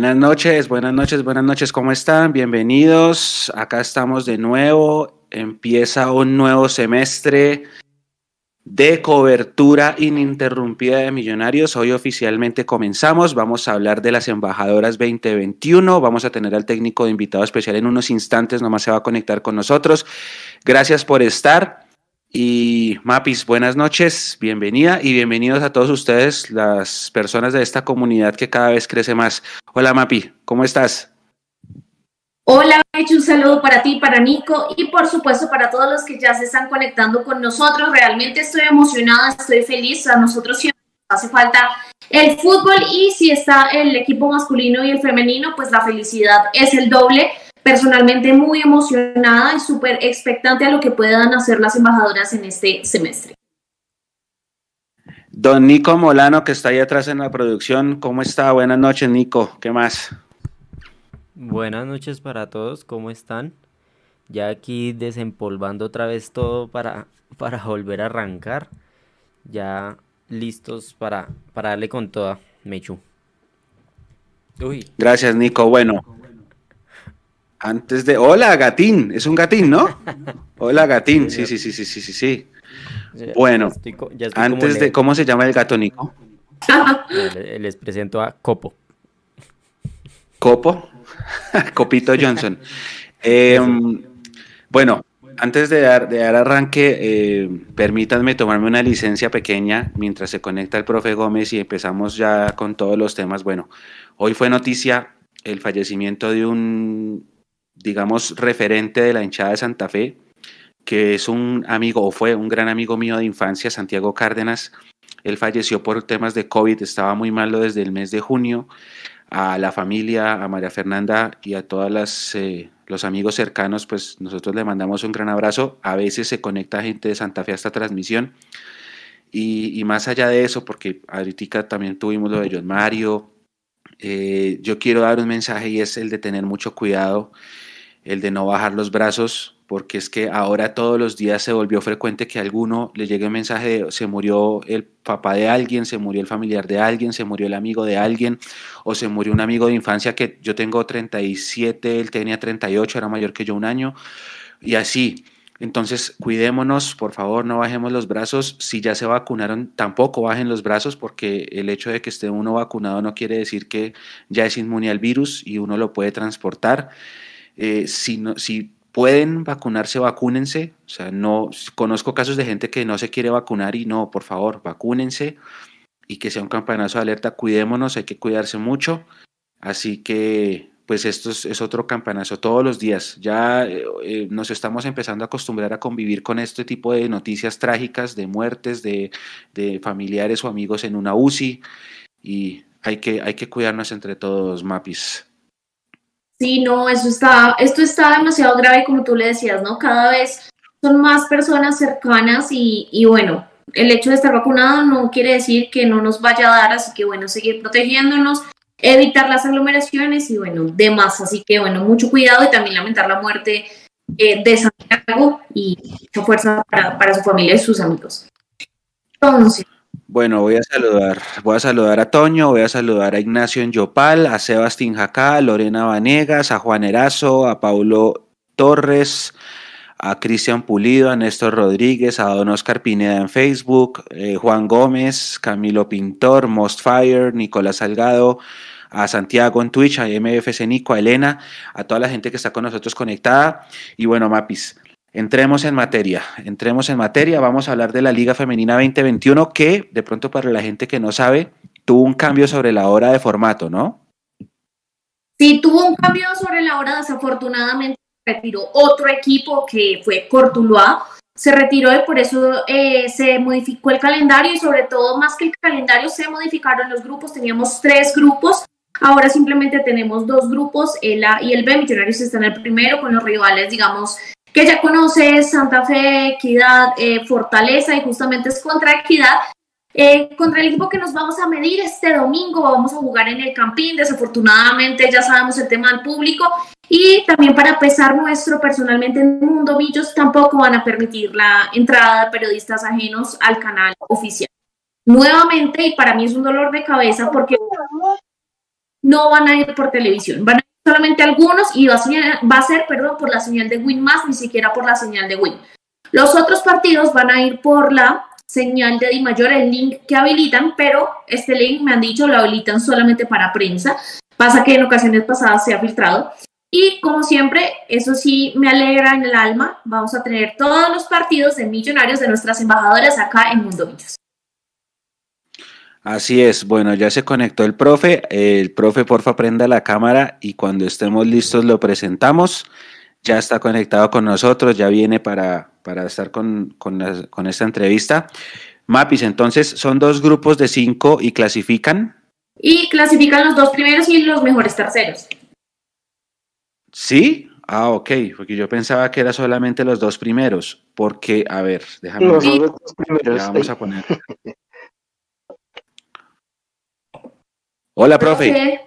Buenas noches, buenas noches, buenas noches, ¿cómo están? Bienvenidos. Acá estamos de nuevo. Empieza un nuevo semestre de cobertura ininterrumpida de Millonarios. Hoy oficialmente comenzamos. Vamos a hablar de las embajadoras 2021. Vamos a tener al técnico de invitado especial en unos instantes. Nomás se va a conectar con nosotros. Gracias por estar. Y Mapis, buenas noches, bienvenida y bienvenidos a todos ustedes, las personas de esta comunidad que cada vez crece más. Hola Mapi, ¿cómo estás? Hola, un saludo para ti, para Nico y por supuesto para todos los que ya se están conectando con nosotros. Realmente estoy emocionada, estoy feliz. A nosotros siempre hace falta el fútbol y si está el equipo masculino y el femenino, pues la felicidad es el doble personalmente muy emocionada y súper expectante a lo que puedan hacer las embajadoras en este semestre. Don Nico Molano, que está ahí atrás en la producción, ¿cómo está? Buenas noches, Nico. ¿Qué más? Buenas noches para todos, ¿cómo están? Ya aquí desempolvando otra vez todo para, para volver a arrancar. Ya listos para, para darle con toda, Mechu. Uy. Gracias, Nico. Bueno, antes de. Hola, gatín. Es un gatín, ¿no? Hola, gatín. Sí, sí, sí, sí, sí, sí. sí. Bueno, antes de. ¿Cómo se llama el gato, Nico? Les presento a Copo. Copo. Copito Johnson. Em, bueno, antes de dar, de dar arranque, eh, permítanme tomarme una licencia pequeña mientras se conecta el profe Gómez y empezamos ya con todos los temas. Bueno, hoy fue noticia el fallecimiento de un digamos, referente de la hinchada de Santa Fe, que es un amigo o fue un gran amigo mío de infancia, Santiago Cárdenas. Él falleció por temas de COVID, estaba muy malo desde el mes de junio. A la familia, a María Fernanda y a todos eh, los amigos cercanos, pues nosotros le mandamos un gran abrazo. A veces se conecta gente de Santa Fe a esta transmisión. Y, más allá de eso, porque ahorita también tuvimos lo de John Mario, eh, yo quiero dar un mensaje y es el de tener mucho cuidado el de no bajar los brazos, porque es que ahora todos los días se volvió frecuente que a alguno le llegue un mensaje de se murió el papá de alguien, se murió el familiar de alguien, se murió el amigo de alguien, o se murió un amigo de infancia que yo tengo 37, él tenía 38, era mayor que yo un año, y así. Entonces, cuidémonos, por favor, no bajemos los brazos. Si ya se vacunaron, tampoco bajen los brazos, porque el hecho de que esté uno vacunado no quiere decir que ya es inmune al virus y uno lo puede transportar. Eh, si, si pueden vacunarse, vacúnense. O sea, no conozco casos de gente que no se quiere vacunar y no, por favor, vacúnense y que sea un campanazo de alerta. Cuidémonos, hay que cuidarse mucho. Así que, pues esto es, otro campanazo todos los días. Ya eh, eh, nos estamos empezando a acostumbrar a convivir con este tipo de noticias trágicas, de muertes, de, de familiares o amigos en una UCI y hay que, hay que cuidarnos entre todos, Mapis. Sí, no, eso está, esto está demasiado grave, como tú le decías, ¿no? Cada vez son más personas cercanas y, y bueno, el hecho de estar vacunado no quiere decir que no nos vaya a dar, así que bueno, seguir protegiéndonos, evitar las aglomeraciones y bueno, demás. Así que bueno, mucho cuidado y también lamentar la muerte eh, de Santiago y mucha fuerza para, para, su familia y sus amigos. Entonces, bueno, voy a saludar, voy a saludar a Toño, voy a saludar a Ignacio Yopal, a Sebastián Jacá, a Lorena Vanegas, a Juan Erazo, a Paulo Torres, a Cristian Pulido, a Néstor Rodríguez, a Don Oscar Pineda en Facebook, eh, Juan Gómez, Camilo Pintor, Mostfire, Nicolás Salgado, a Santiago en Twitch, a MFC Nico, a Elena, a toda la gente que está con nosotros conectada. Y bueno, Mapis, Entremos en materia, entremos en materia, vamos a hablar de la Liga Femenina 2021 que, de pronto para la gente que no sabe, tuvo un cambio sobre la hora de formato, ¿no? Sí, tuvo un cambio sobre la hora, desafortunadamente retiró otro equipo que fue Cortuluá, se retiró y por eso eh, se modificó el calendario y sobre todo más que el calendario se modificaron los grupos, teníamos tres grupos, ahora simplemente tenemos dos grupos, el A y el B, Millonarios están en el primero con los rivales, digamos, que ya conoces, Santa Fe, Equidad, eh, Fortaleza, y justamente es contra Equidad. Eh, contra el equipo que nos vamos a medir este domingo, vamos a jugar en el Campín, desafortunadamente ya sabemos el tema del público, y también para pesar nuestro personalmente en Mundo Millos, tampoco van a permitir la entrada de periodistas ajenos al canal oficial. Nuevamente, y para mí es un dolor de cabeza porque no van a ir por televisión, van solamente algunos y va a, ser, perdón, por la señal de Win más, ni siquiera por la señal de Win. Los otros partidos van a ir por la señal de Di Mayor, el link que habilitan, pero este link me han dicho lo habilitan solamente para prensa. Pasa que en ocasiones pasadas se ha filtrado. Y como siempre, eso sí me alegra en el alma, vamos a tener todos los partidos de millonarios de nuestras embajadoras acá en Mundo Millos. Así es, bueno, ya se conectó el profe, el profe porfa prenda la cámara y cuando estemos listos lo presentamos. Ya está conectado con nosotros, ya viene para, para estar con, con esta entrevista. Mapis, entonces son dos grupos de cinco y clasifican. Y clasifican los dos primeros y los mejores terceros. ¿Sí? Ah, ok, porque yo pensaba que era solamente los dos primeros, porque, a ver, déjame ver. los dos primeros. vamos a poner. Hola, profe.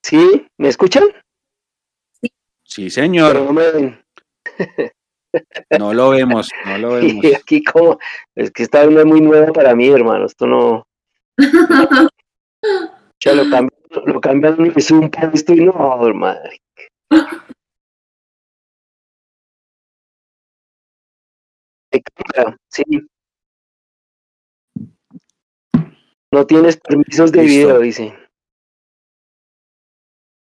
¿Sí? ¿Me escuchan? Sí, señor. No lo vemos, no lo vemos. aquí como, es que esta es muy nueva para mí, hermano, esto no... ya lo cambian, lo cambian, es un esto y no, madre. Sí. No tienes permisos de video, dice.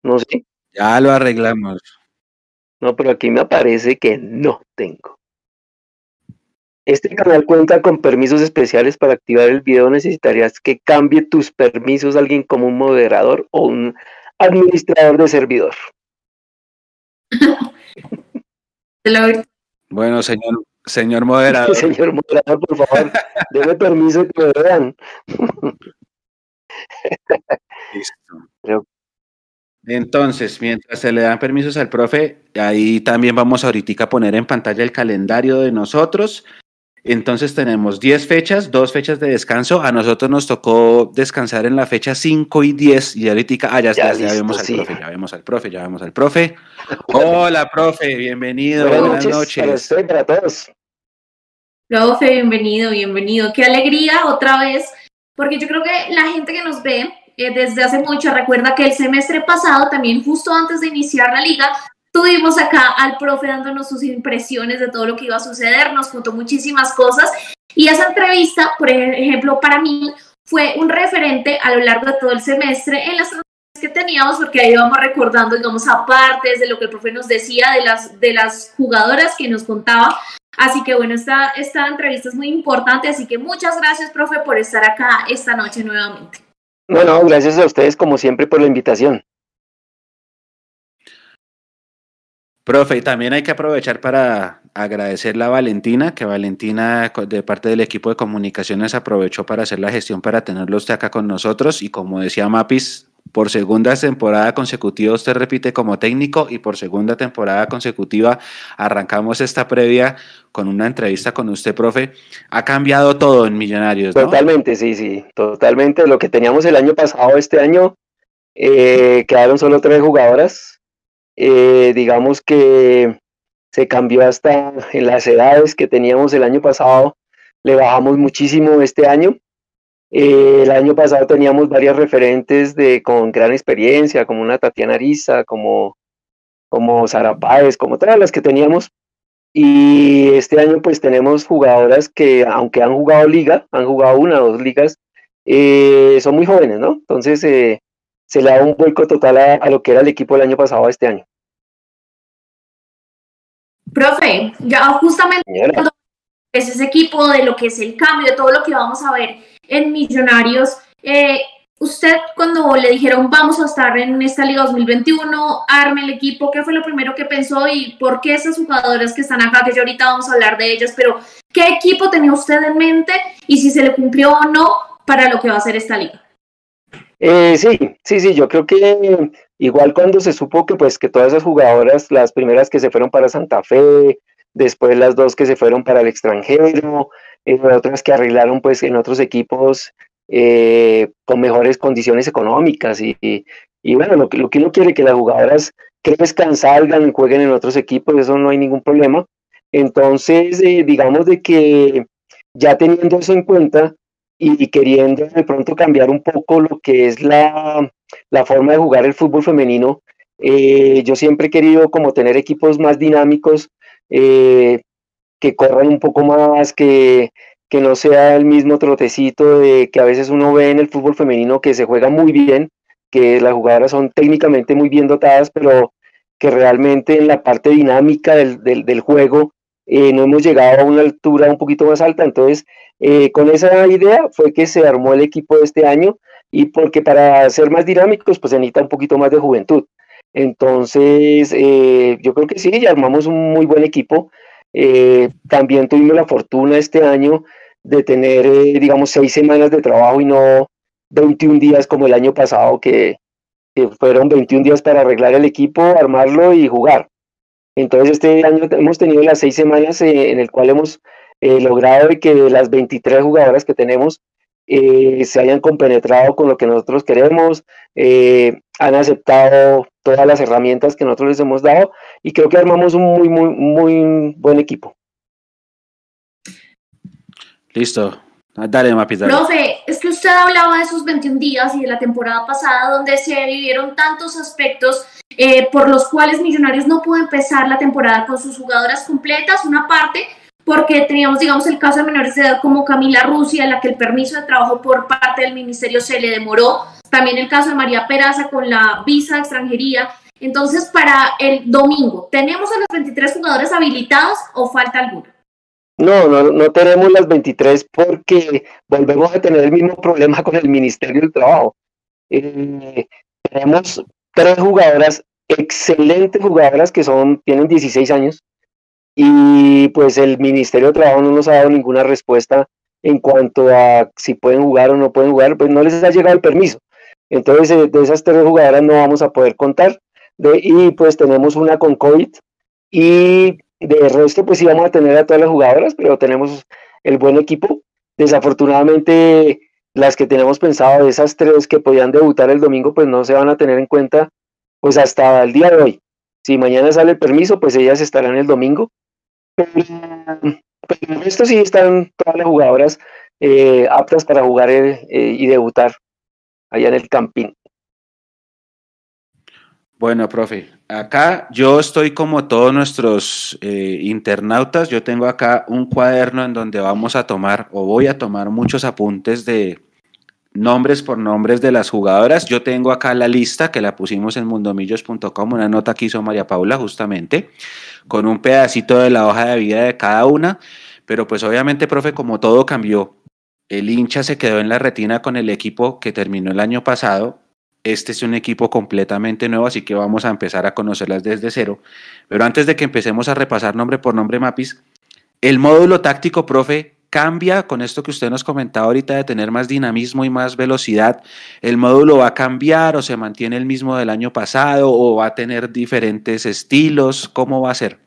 No sé. Ya lo arreglamos. No, pero aquí me aparece que no tengo. Este canal cuenta con permisos especiales para activar el video. Necesitarías que cambie tus permisos a alguien como un moderador o un administrador de servidor. bueno, señor, señor moderador. señor moderador, por favor, déme permiso que me vean. Listo. Entonces, mientras se le dan permisos al profe, ahí también vamos ahorita a poner en pantalla el calendario de nosotros. Entonces tenemos 10 fechas, dos fechas de descanso. A nosotros nos tocó descansar en la fecha 5 y 10 y ahorita, ah, ya, ya, vemos al profe, ya vemos al profe, ya vemos al profe. Hola, profe, bienvenido, buenas, noches. Para, todos. Profe, bienvenido, bienvenido. Qué alegría otra vez, porque yo creo que la gente que nos ve eh, desde hace mucho recuerda que el semestre pasado, también justo antes de iniciar la liga, Tuvimos acá al profe dándonos sus impresiones de todo lo que iba a suceder, nos contó muchísimas cosas y esa entrevista, por ejemplo, para mí fue un referente a lo largo de todo el semestre en las que teníamos, porque ahí íbamos recordando, digamos, aparte de lo que el profe nos decía, de las, de las jugadoras que nos contaba. Así que bueno, esta, esta entrevista es muy importante, así que muchas gracias, profe, por estar acá esta noche nuevamente. Bueno, gracias a ustedes como siempre por la invitación. Profe, y también hay que aprovechar para agradecerle a Valentina, que Valentina de parte del equipo de comunicaciones aprovechó para hacer la gestión para tenerlo usted acá con nosotros y como decía Mapis, por segunda temporada consecutiva usted repite como técnico y por segunda temporada consecutiva arrancamos esta previa con una entrevista con usted, profe. Ha cambiado todo en Millonarios, ¿no? Totalmente, sí, sí, totalmente. Lo que teníamos el año pasado, este año, eh, quedaron solo tres jugadoras eh, digamos que se cambió hasta en las edades que teníamos el año pasado, le bajamos muchísimo este año. Eh, el año pasado teníamos varias referentes de, con gran experiencia, como una Tatiana Ariza, como, como Sara Páez, como todas las que teníamos. Y este año pues tenemos jugadoras que, aunque han jugado liga, han jugado una o dos ligas, eh, son muy jóvenes, ¿no? Entonces se le da un vuelco total a, lo que era el equipo del año pasado a este año. Profe, ya justamente es ese equipo, de lo que es el cambio, de todo lo que vamos a ver en Millonarios, eh, usted cuando le dijeron vamos a estar en esta Liga 2021, arme el equipo, ¿qué fue lo primero que pensó y por qué esas jugadoras que están acá, que ya ahorita vamos a hablar de ellas, pero qué equipo tenía usted en mente y si se le cumplió o no para lo que va a ser esta liga? Eh, sí, sí, sí, yo creo que igual cuando se supo que pues que todas esas jugadoras, las primeras que se fueron para Santa Fe, después las dos que se fueron para el extranjero, eh, otras que arreglaron pues en otros equipos eh, con mejores condiciones económicas y, y, bueno, lo que, lo que uno quiere que las jugadoras crezcan, salgan, jueguen en otros equipos, eso no hay ningún problema. Entonces, digamos de que ya teniendo eso en cuenta, y queriendo de pronto cambiar un poco lo que es la, la forma de jugar el fútbol femenino. Eh, yo siempre he querido como tener equipos más dinámicos, eh, que corran un poco más, que, que no sea el mismo trotecito de que a veces uno ve en el fútbol femenino que se juega muy bien, que las jugadoras son técnicamente muy bien dotadas, pero que realmente en la parte dinámica del, del, juego eh, no hemos llegado a una altura un poquito más alta. Entonces, eh, con esa idea fue que se armó el equipo de este año y porque para ser más dinámicos, pues se necesita un poquito más de juventud. Entonces, eh, yo creo que sí, armamos un muy buen equipo. También tuvimos la fortuna este año de tener, digamos, seis semanas de trabajo y no 21 días como el año pasado, que, fueron 21 días para arreglar el equipo, armarlo y jugar. Entonces este año hemos tenido las seis semanas eh, en el cual hemos eh, logrado que las 23 jugadoras que tenemos eh, se hayan compenetrado con lo que nosotros queremos, han aceptado todas las herramientas que nosotros les hemos dado y creo que armamos un muy, muy, muy buen equipo. Listo, Ah, dale, Mapita. Profe, es que usted hablaba de esos 21 días y de la temporada pasada donde se vivieron tantos aspectos eh, por los cuales Millonarios no pudo empezar la temporada con sus jugadoras completas, una parte porque teníamos, digamos, el caso de menores de edad como Camila Rusia, en la que el permiso de trabajo por parte del ministerio se le demoró, también el caso de María Peraza con la visa de extranjería. Entonces, para el domingo, ¿tenemos a los 23 jugadores habilitados o falta alguno? No, no, no tenemos las 23 porque volvemos a tener el mismo problema con el Ministerio del Trabajo. Eh, tenemos tres jugadoras, excelentes jugadoras que son, tienen 16 años y pues el Ministerio del Trabajo no nos ha dado ninguna respuesta en cuanto a si pueden jugar o no pueden jugar, pues no les ha llegado el permiso. Entonces eh, de esas tres jugadoras no vamos a poder contar. De, y pues tenemos una con COVID y de resto, pues íbamos a tener a todas las jugadoras, pero tenemos el buen equipo. Desafortunadamente, las que tenemos pensado de esas tres que podían debutar el domingo, pues no se van a tener en cuenta pues hasta el día de hoy. Si mañana sale el permiso, pues ellas estarán el domingo. Pero, pero esto sí están todas las jugadoras eh, aptas para jugar eh, y debutar allá en el camping. Bueno, profe, acá yo estoy como todos nuestros eh, internautas, yo tengo acá un cuaderno en donde vamos a tomar o voy a tomar muchos apuntes de nombres por nombres de las jugadoras. Yo tengo acá la lista que la pusimos en mundomillos.com, una nota que hizo María Paula justamente, con un pedacito de la hoja de vida de cada una, pero pues obviamente, profe, como todo cambió, el hincha se quedó en la retina con el equipo que terminó el año pasado este es un equipo completamente nuevo, así que vamos a empezar a conocerlas desde cero. Pero antes de que empecemos a repasar nombre por nombre Mapis, el módulo táctico, profe, cambia con esto que usted nos comentaba ahorita de tener más dinamismo y más velocidad. ¿El módulo va a cambiar o se mantiene el mismo del año pasado o va a tener diferentes estilos? ¿Cómo va a ser?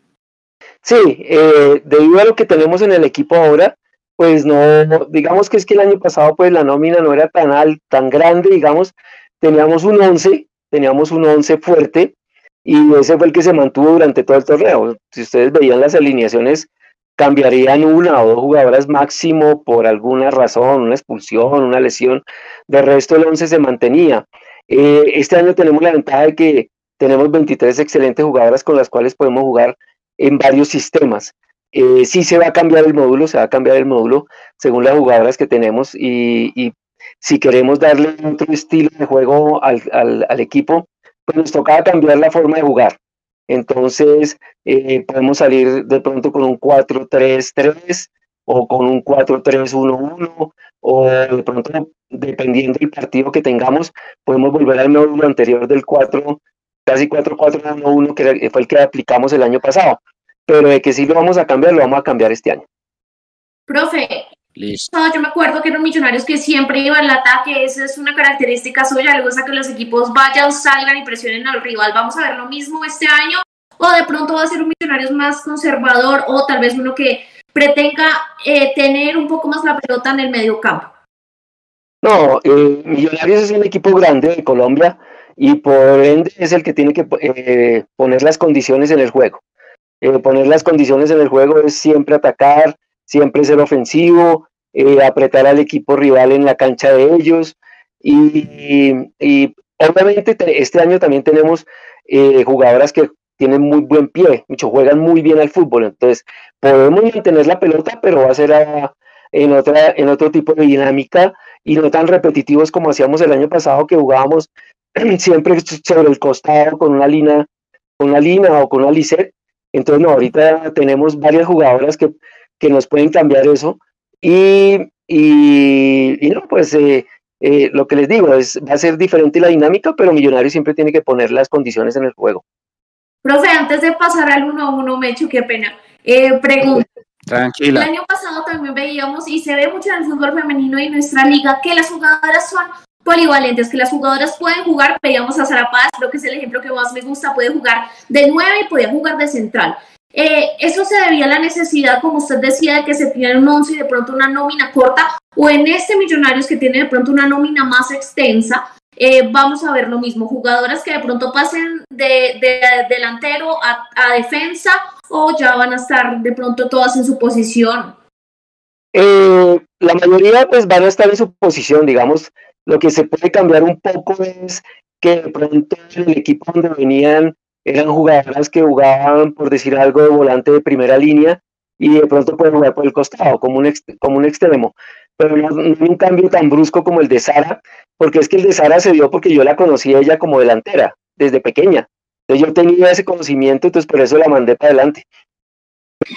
Sí, eh, debido a lo que tenemos en el equipo ahora, pues no, digamos que es que el año pasado pues la nómina no era tan, alta, tan grande, digamos, teníamos un 11, teníamos un 11 fuerte y ese fue el que se mantuvo durante todo el torneo. Si ustedes veían las alineaciones, cambiarían una o dos jugadoras máximo por alguna razón, una expulsión, una lesión. De resto, el 11 se mantenía. Eh, este año tenemos la ventaja de que tenemos 23 excelentes jugadoras con las cuales podemos jugar en varios sistemas. Eh, sí se va a cambiar el módulo, se va a cambiar el módulo según las jugadoras que tenemos y, y si queremos darle otro estilo de juego al, al, equipo, pues nos toca cambiar la forma de jugar. Entonces, eh, podemos salir de pronto con un 4-3-3 o con un 4-3-1-1 o de pronto, dependiendo del partido que tengamos, podemos volver al módulo anterior del 4, casi 4-4-1-1, que fue el que aplicamos el año pasado. Pero de que sí lo vamos a cambiar, lo vamos a cambiar este año. Profe, Listo. yo me acuerdo que eran millonarios que siempre iban al ataque, esa es una característica suya, le gusta que los equipos vayan, salgan y presionen al rival. ¿Vamos a ver lo mismo este año? ¿O de pronto va a ser un millonarios más conservador o tal vez uno que pretenda eh, tener un poco más la pelota en el medio campo? No, eh, Millonarios es un equipo grande de Colombia y por ende es el que tiene que eh, poner las condiciones en el juego. poner las condiciones en el juego es siempre atacar, siempre ser ofensivo, eh, apretar al equipo rival en la cancha de ellos y, obviamente este año también tenemos eh, jugadoras que tienen muy buen pie, mucho, juegan muy bien al fútbol, entonces podemos mantener la pelota, pero va a ser en, otra, en otro tipo de dinámica y no tan repetitivos como hacíamos el año pasado que jugábamos siempre sobre el costado con una línea, con una línea o con una lisette. Entonces, no, ahorita tenemos varias jugadoras que, que nos pueden cambiar eso. Y, y, no, pues eh, eh, lo que les digo, es, va a ser diferente la dinámica, pero Millonarios siempre tiene que poner las condiciones en el juego. Profe, antes de pasar al 1-1, me hecho qué pena. Eh, pregunta. Tranquila. El año pasado también veíamos, y se ve mucho en el fútbol femenino y en nuestra liga, que las jugadoras son polivalentes, que las jugadoras pueden jugar, veíamos a Sara Paz, creo que es el ejemplo que más me gusta, puede jugar de 9 y puede jugar de central. Eh, ¿Eso se debía a la necesidad, como usted decía, de que se tiene un 11 y de pronto una nómina corta? ¿O en este Millonarios que tiene de pronto una nómina más extensa, eh, vamos a ver lo mismo? Jugadoras que de pronto pasen de, delantero a, defensa o ya van a estar de pronto todas en su posición? Eh, la mayoría pues van a estar en su posición, digamos, lo que se puede cambiar un poco es que de pronto el equipo donde venían eran jugadoras que jugaban, por decir algo, de volante de primera línea y de pronto pueden jugar por el costado, como un, como un extremo. Pero no, un cambio tan brusco como el de Sara, porque es que el de Sara se dio porque yo la conocí a ella como delantera, desde pequeña. Entonces yo tenía ese conocimiento, entonces por eso la mandé para adelante.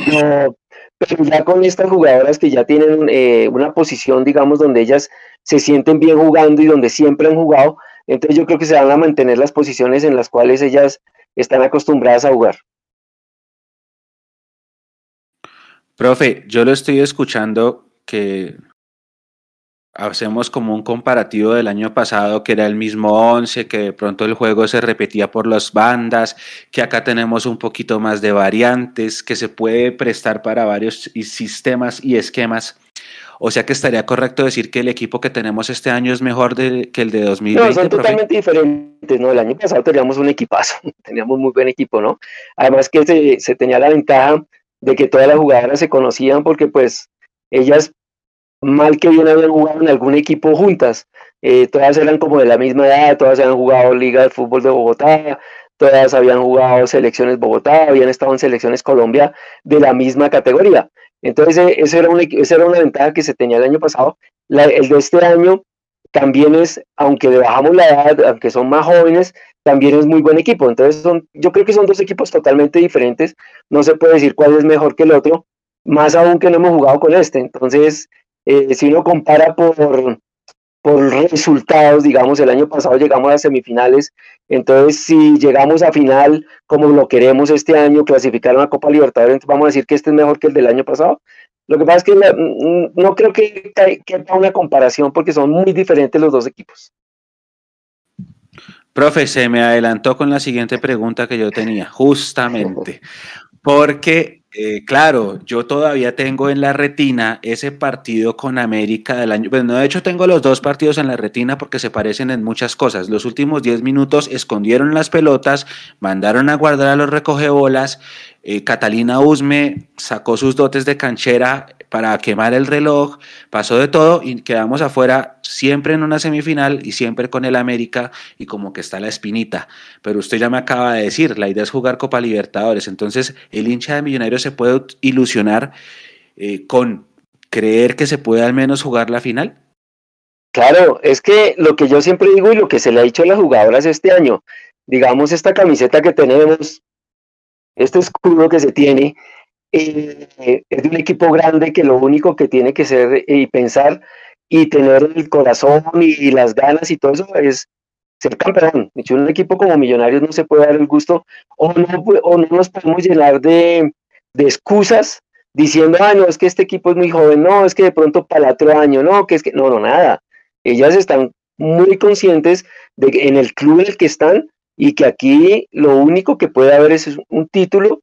Pero, pero ya con estas jugadoras que ya tienen eh, una posición, digamos, donde ellas se sienten bien jugando y donde siempre han jugado, entonces yo creo que se van a mantener las posiciones en las cuales ellas están acostumbradas a jugar. Profe, yo lo estoy escuchando que hacemos como un comparativo del año pasado, que era el mismo 11, que de pronto el juego se repetía por las bandas, que acá tenemos un poquito más de variantes, que se puede prestar para varios sistemas y esquemas. O sea que estaría correcto decir que el equipo que tenemos este año es mejor que el de 2020. No, son totalmente diferentes, ¿no? El año pasado teníamos un equipazo, teníamos muy buen equipo, ¿no? Además que se, se tenía la ventaja de que todas las jugadoras se conocían porque pues ellas mal que bien habían jugado en algún equipo juntas. Eh, todas eran como de la misma edad, todas habían jugado Liga de Fútbol de Bogotá, todas habían jugado selecciones Bogotá, habían estado en selecciones Colombia de la misma categoría. Entonces, eh, eso era, una, era una ventaja que se tenía el año pasado. el de este año también es, aunque bajamos la edad, aunque son más jóvenes, también es muy buen equipo. Entonces, son, yo creo que son dos equipos totalmente diferentes. No se puede decir cuál es mejor que el otro, más aún que no hemos jugado con este. Entonces, eh, si uno compara por, por resultados, digamos, el año pasado llegamos a semifinales, entonces si llegamos a final como lo queremos este año, clasificar a la Copa Libertadores, vamos a decir que este es mejor que el del año pasado. Lo que pasa es que no, no creo que quepa una comparación porque son muy diferentes los dos equipos. Profe, se me adelantó con la siguiente pregunta que yo tenía, justamente, porque eh, claro, yo todavía tengo en la retina ese partido con América del año. Bueno, de hecho tengo los dos partidos en la retina porque se parecen en muchas cosas. Los últimos 10 minutos escondieron las pelotas, mandaron a guardar a los recogebolas. Eh, Catalina Usme sacó sus dotes de canchera para quemar el reloj, pasó de todo y quedamos afuera siempre en una semifinal y siempre con el América y como que está la espinita. Pero usted ya me acaba de decir, la idea es jugar Copa Libertadores, entonces el hincha de Millonarios se puede ilusionar eh, con creer que se puede al menos jugar la final. Claro, es que lo que yo siempre digo y lo que se le ha dicho a las jugadoras este año, digamos esta camiseta que tenemos, este escudo que se tiene, eh, es de un equipo grande que lo único que tiene que ser eh, y pensar y tener el corazón y, las ganas y todo eso es ser campeón. Dicho, un equipo como Millonarios no se puede dar el gusto o no, o no nos podemos llenar de, de excusas diciendo, ah, no, es que este equipo es muy joven, no, es que de pronto para el otro año, no, que es que, no, no, nada. Ellas están muy conscientes de que en el club en el que están y que aquí lo único que puede haber es un título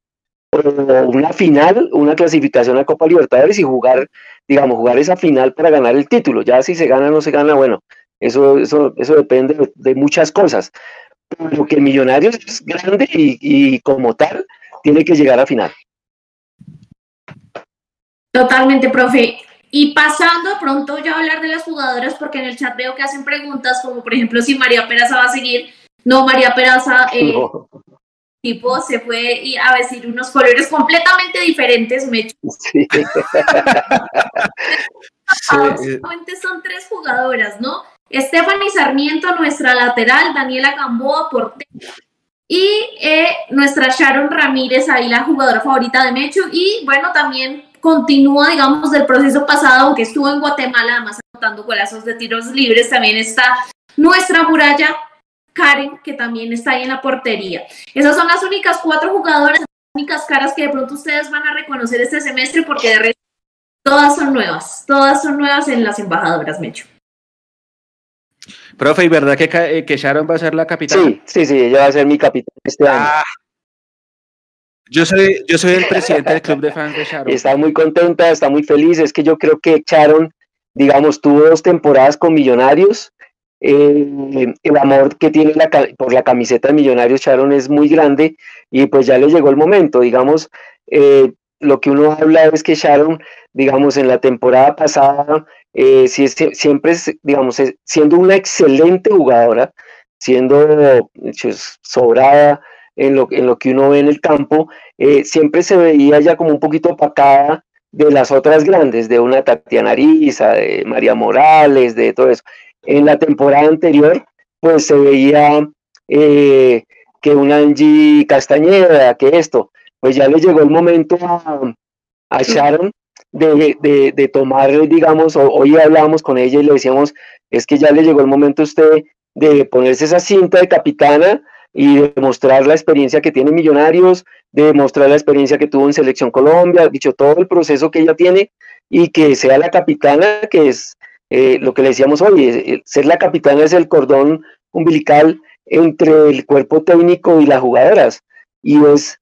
una final, una clasificación a Copa Libertadores y jugar, digamos, jugar esa final para ganar el título. Ya si se gana o no se gana, bueno, eso, eso, eso depende de, muchas cosas. Pero que Millonarios es grande y, y como tal tiene que llegar a final. Totalmente, profe. Y pasando pronto ya a hablar de las jugadoras, porque en el chat veo que hacen preguntas, como por ejemplo si María Peraza va a seguir. No, María Peraza, eh, tipo, se fue a decir unos colores completamente diferentes, me sí. son tres jugadoras, ¿no? Stephanie Sarmiento, nuestra lateral, Daniela Gamboa, portero, y eh, nuestra Sharon Ramírez, ahí la jugadora favorita de Mecho, y bueno, también continúa, digamos, del proceso pasado, aunque estuvo en Guatemala, además anotando golazos de tiros libres, también está nuestra muralla Karen, que también está ahí en la portería. Esas son las únicas cuatro jugadoras, las únicas caras que de pronto ustedes van a reconocer este semestre, porque de resto todas son nuevas, todas son nuevas en las embajadoras, Mecho. Profe, ¿y verdad que, eh, que Sharon va a ser la capitana? Sí, sí, sí, ella va a ser mi capitana este año. Ah, yo soy, yo soy el presidente del club de fans de Sharon. Está muy contenta, está muy feliz. Es que yo creo que Sharon, digamos, tuvo dos temporadas con Millonarios. Eh, el amor que tiene por la camiseta de Millonarios Sharon es muy grande y pues ya le llegó el momento. Digamos, eh, lo que uno habla es que Sharon, digamos, en la temporada pasada eh, siempre, digamos, siendo una excelente jugadora, siendo pues, sobrada en lo, en lo que uno ve en el campo, siempre se veía ya como un poquito opacada de las otras grandes, de una Tatiana Ariza, de María Morales, de todo eso. En la temporada anterior, pues se veía eh, que una Angie Castañeda, que esto, pues ya le llegó el momento a, a Sharon de, de, tomar, digamos, hoy hablábamos con ella y le decíamos, es que ya le llegó el momento a usted de ponerse esa cinta de capitana y de mostrar la experiencia que tiene Millonarios, de mostrar la experiencia que tuvo en Selección Colombia, dicho todo el proceso que ella tiene y que sea la capitana, que es eh, lo que le decíamos hoy, eh, ser la capitana es el cordón umbilical entre el cuerpo técnico y las jugadoras y es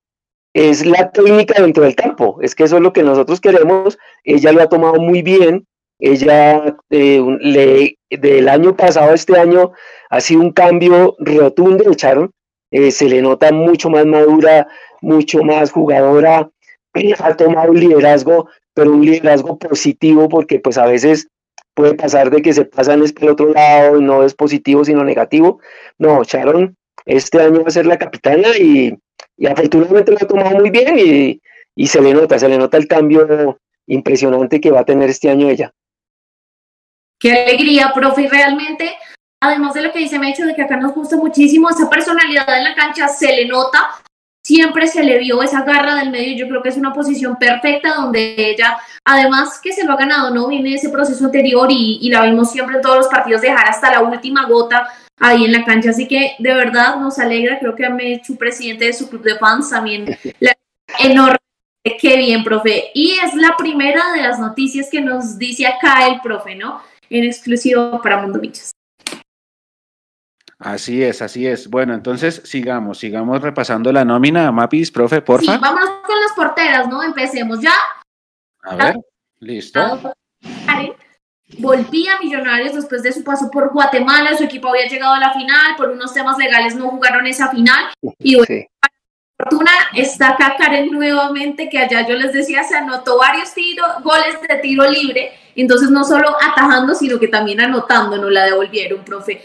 es la técnica dentro del campo. Es que eso es lo que nosotros queremos. Ella lo ha tomado muy bien. Ella eh, le, del año pasado a este año ha sido un cambio rotundo de Charon. Eh, se le nota mucho más madura, mucho más jugadora. Ha tomado un liderazgo, pero un liderazgo positivo porque pues a veces puede pasar de que se pasan es el otro lado y no es positivo sino negativo. No, Sharon este año va a ser la capitana y, y afortunadamente lo ha tomado muy bien y, y, se le nota, se le nota el cambio impresionante que va a tener este año ella. Qué alegría, profe, realmente, además de lo que dice Mecho, de que acá nos gusta muchísimo, esa personalidad en la cancha se le nota, siempre se le vio esa garra del medio, yo creo que es una posición perfecta donde ella, además que se lo ha ganado, ¿no? Viene ese proceso anterior y, y la vimos siempre en todos los partidos dejar hasta la última gota ahí en la cancha. Así que de verdad nos alegra, creo que me hecho presidente de su club de fans también. enorme. Qué bien, profe. Y es la primera de las noticias que nos dice acá el profe, ¿no? En exclusivo para Mundo Michos. Así es, así es. Bueno, entonces sigamos, sigamos repasando la nómina, Mapis, profe, porfa. Sí, vámonos con las porteras, ¿no? Empecemos ya. A ver, listo volvía a Millonarios después de su paso por Guatemala, su equipo había llegado a la final, por unos temas legales no jugaron esa final y bueno, fortuna está acá Karen nuevamente, que allá yo les decía, se anotó varios tiros, goles de tiro libre, entonces no solo atajando, sino que también anotando, no la devolvieron, profe.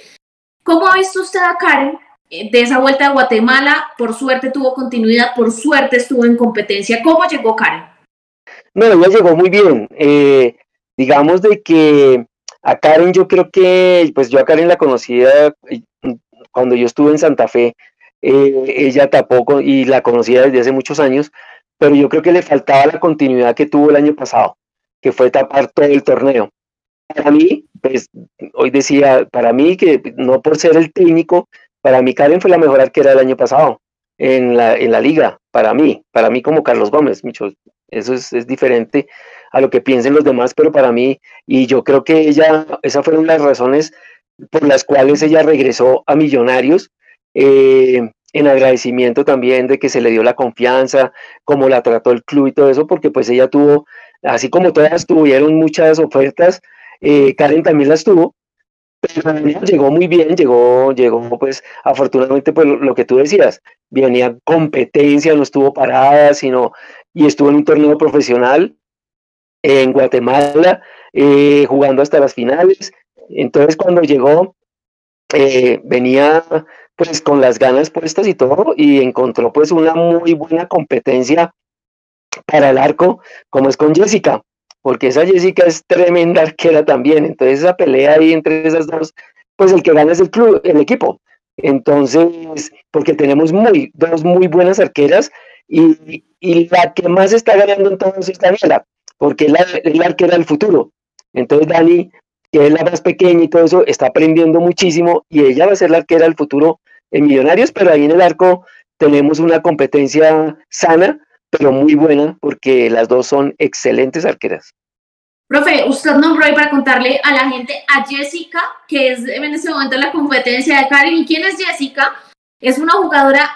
¿Cómo ha visto usted a Karen eh, de esa vuelta a Guatemala? Por suerte tuvo continuidad, por suerte estuvo en competencia. ¿Cómo llegó Karen? No, ella llegó muy bien. Eh, digamos de que a Karen yo creo que, pues yo a Karen la conocía eh, cuando yo estuve en Santa Fe, eh, ella tapó y la conocía desde hace muchos años, pero yo creo que le faltaba la continuidad que tuvo el año pasado, que fue tapar todo el torneo. Para mí, pues hoy decía, para mí que no por ser el técnico, para mí Karen fue la mejor arquera del año pasado en la, en la liga, para mí, para mí como Carlos Gómez, mucho, eso es, es diferente a lo que piensen los demás, pero para mí, y yo creo que ella, esas fueron las razones por las cuales ella regresó a Millonarios, eh, en agradecimiento también de que se le dio la confianza, como la trató el club y todo eso, porque pues ella tuvo, así como todas tuvieron muchas ofertas, eh, Karen también las tuvo, pero llegó muy bien, llegó, llegó pues afortunadamente pues lo, que tú decías, venía competencia, no estuvo parada, sino y estuvo en un torneo profesional en Guatemala, eh, jugando hasta las finales. Entonces cuando llegó, eh, venía pues con las ganas puestas y todo y encontró pues una muy buena competencia para el arco como es con Jessica, porque esa Jessica es tremenda arquera también, entonces esa pelea ahí entre esas dos, pues el que gana es el club, el equipo. Entonces, porque tenemos muy, dos muy buenas arqueras y, y la que más está ganando entonces es Daniela, porque es la, es la arquera del futuro. Entonces Dani que es la más pequeña y todo eso, está aprendiendo muchísimo y ella va a ser la arquera del futuro en Millonarios, pero ahí en el arco tenemos una competencia sana, pero muy buena, porque las dos son excelentes arqueras. Profe, usted nombró ahí para contarle a la gente a Jessica, que es en este momento la competencia de Karen. ¿Y quién es Jessica? Es una jugadora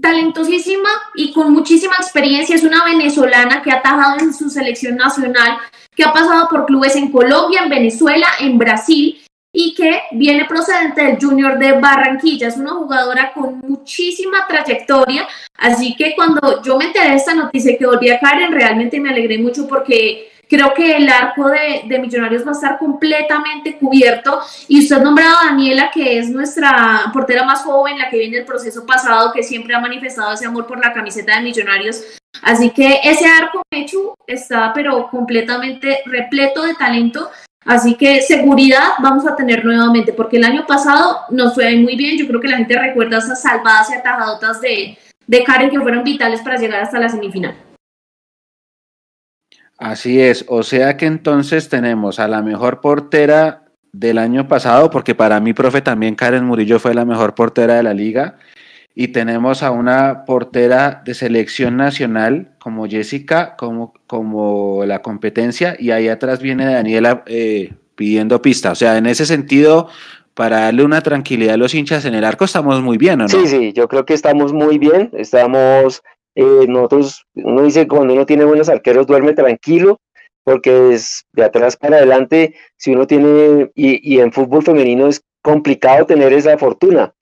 talentosísima y con muchísima experiencia. Es una venezolana que ha atajado en su selección nacional, que ha pasado por clubes en Colombia, en Venezuela, en Brasil y que viene procedente del Junior de Barranquilla. Es una jugadora con muchísima trayectoria, así que cuando yo me enteré de esta noticia que volví a Karen, realmente me alegré mucho porque Creo que el arco de, de, Millonarios va a estar completamente cubierto. Y usted nombrado a Daniela, que es nuestra portera más joven, la que viene del proceso pasado, que siempre ha manifestado ese amor por la camiseta de Millonarios. Así que ese arco hecho está, pero completamente repleto de talento. Así que seguridad vamos a tener nuevamente, porque el año pasado nos fue muy bien. Yo creo que la gente recuerda esas salvadas y atajadotas de, de Karen que fueron vitales para llegar hasta la semifinal. Así es, o sea que entonces tenemos a la mejor portera del año pasado, porque para mí, profe, también Karen Murillo fue la mejor portera de la liga, y tenemos a una portera de selección nacional como Jessica, como, como la competencia, y ahí atrás viene Daniela eh, pidiendo pista. O sea, en ese sentido, para darle una tranquilidad a los hinchas en el arco, estamos muy bien, ¿o no? Sí, sí, yo creo que estamos muy bien, estamos eh, nosotros, uno dice cuando uno tiene buenos arqueros duerme tranquilo, porque es de atrás para adelante, si uno tiene, y, y en fútbol femenino es complicado tener esa fortuna.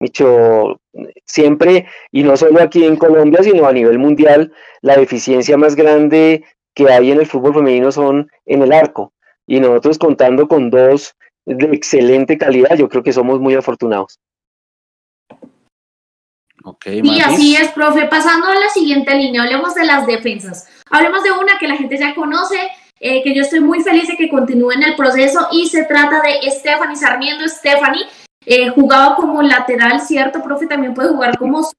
Dicho, siempre, y no solo aquí en Colombia, sino a nivel mundial, la deficiencia más grande que hay en el fútbol femenino son en el arco. Y nosotros contando con dos de excelente calidad, yo creo que somos muy afortunados y así es, profe. Pasando a la siguiente línea, hablemos de las defensas. Hablemos de una que la gente ya conoce, eh, que yo estoy muy feliz de que continúe en el proceso y se trata de Stephanie Sarmiento. Stephanie eh, jugaba como lateral, ¿cierto, profe? También puede jugar como...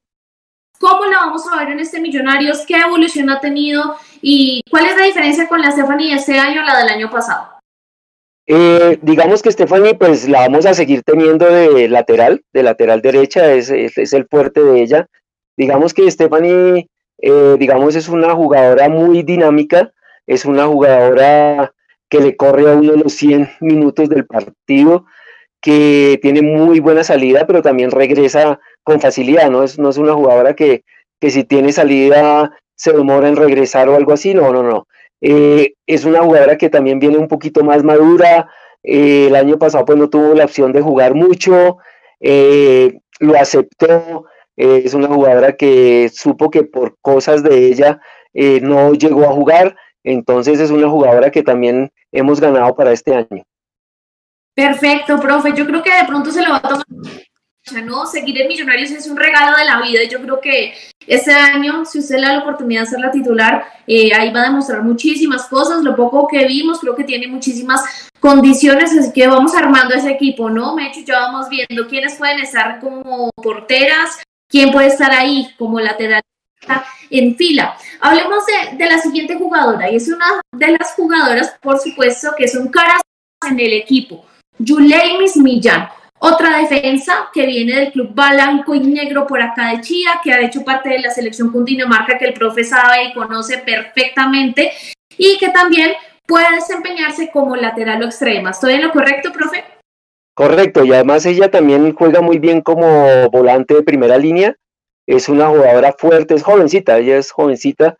¿Cómo la vamos a ver en este Millonarios? ¿Qué evolución ha tenido? ¿Y cuál es la diferencia con la Stephanie de este año la del año pasado? Eh, digamos que Stephanie, pues la vamos a seguir teniendo de lateral, de lateral derecha, es, es, el fuerte de ella. Digamos que Stephanie, eh, digamos, es una jugadora muy dinámica, es una jugadora que le corre a uno los 100 minutos del partido, que tiene muy buena salida, pero también regresa con facilidad, ¿no? Es, no es una jugadora que, que si tiene salida se demora en regresar o algo así, no, no, no. Eh, es una jugadora que también viene un poquito más madura. Eh, el año pasado pues no tuvo la opción de jugar mucho. Eh, lo aceptó. es una jugadora que supo que por cosas de ella no llegó a jugar. Entonces es una jugadora que también hemos ganado para este año. Perfecto, profe. Yo creo que de pronto se lo va a tomar ¿no? Seguir en Millonarios es un regalo de la vida yo creo que este año, si usted le da la oportunidad de ser la titular, eh, ahí va a demostrar muchísimas cosas. Lo poco que vimos, creo que tiene muchísimas condiciones, así que vamos armando ese equipo, ¿no? Mecho, ya vamos viendo quiénes pueden estar como porteras, quién puede estar ahí como lateral en fila. Hablemos de, de la siguiente jugadora, y es una de las jugadoras, por supuesto, que son caras en el equipo, Yuleimis Millán. Otra defensa que viene del club blanco y negro por acá de Chía, que ha hecho parte de la selección Cundinamarca que el profe sabe y conoce perfectamente y que también puede desempeñarse como lateral o extrema. ¿Estoy en lo correcto, profe? Correcto, y además ella también juega muy bien como volante de primera línea. Es una jugadora fuerte, es jovencita, ella es jovencita,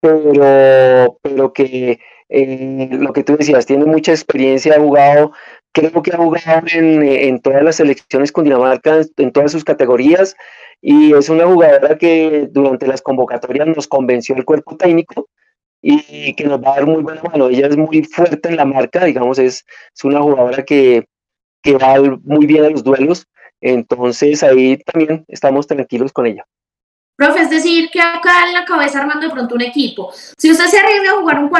pero, pero que eh, lo que tú decías, tiene mucha experiencia, ha jugado creo que ha jugado en, en, todas las selecciones con Dinamarca, en todas sus categorías, y es una jugadora que durante las convocatorias nos convenció el cuerpo técnico y que nos va a dar muy buena mano. Ella es muy fuerte en la marca, digamos, es, es una jugadora que, que va muy bien a los duelos, entonces ahí también estamos tranquilos con ella. Profe, es decir, que acá en la cabeza armando de pronto un equipo. Si usted se arriesga a jugar un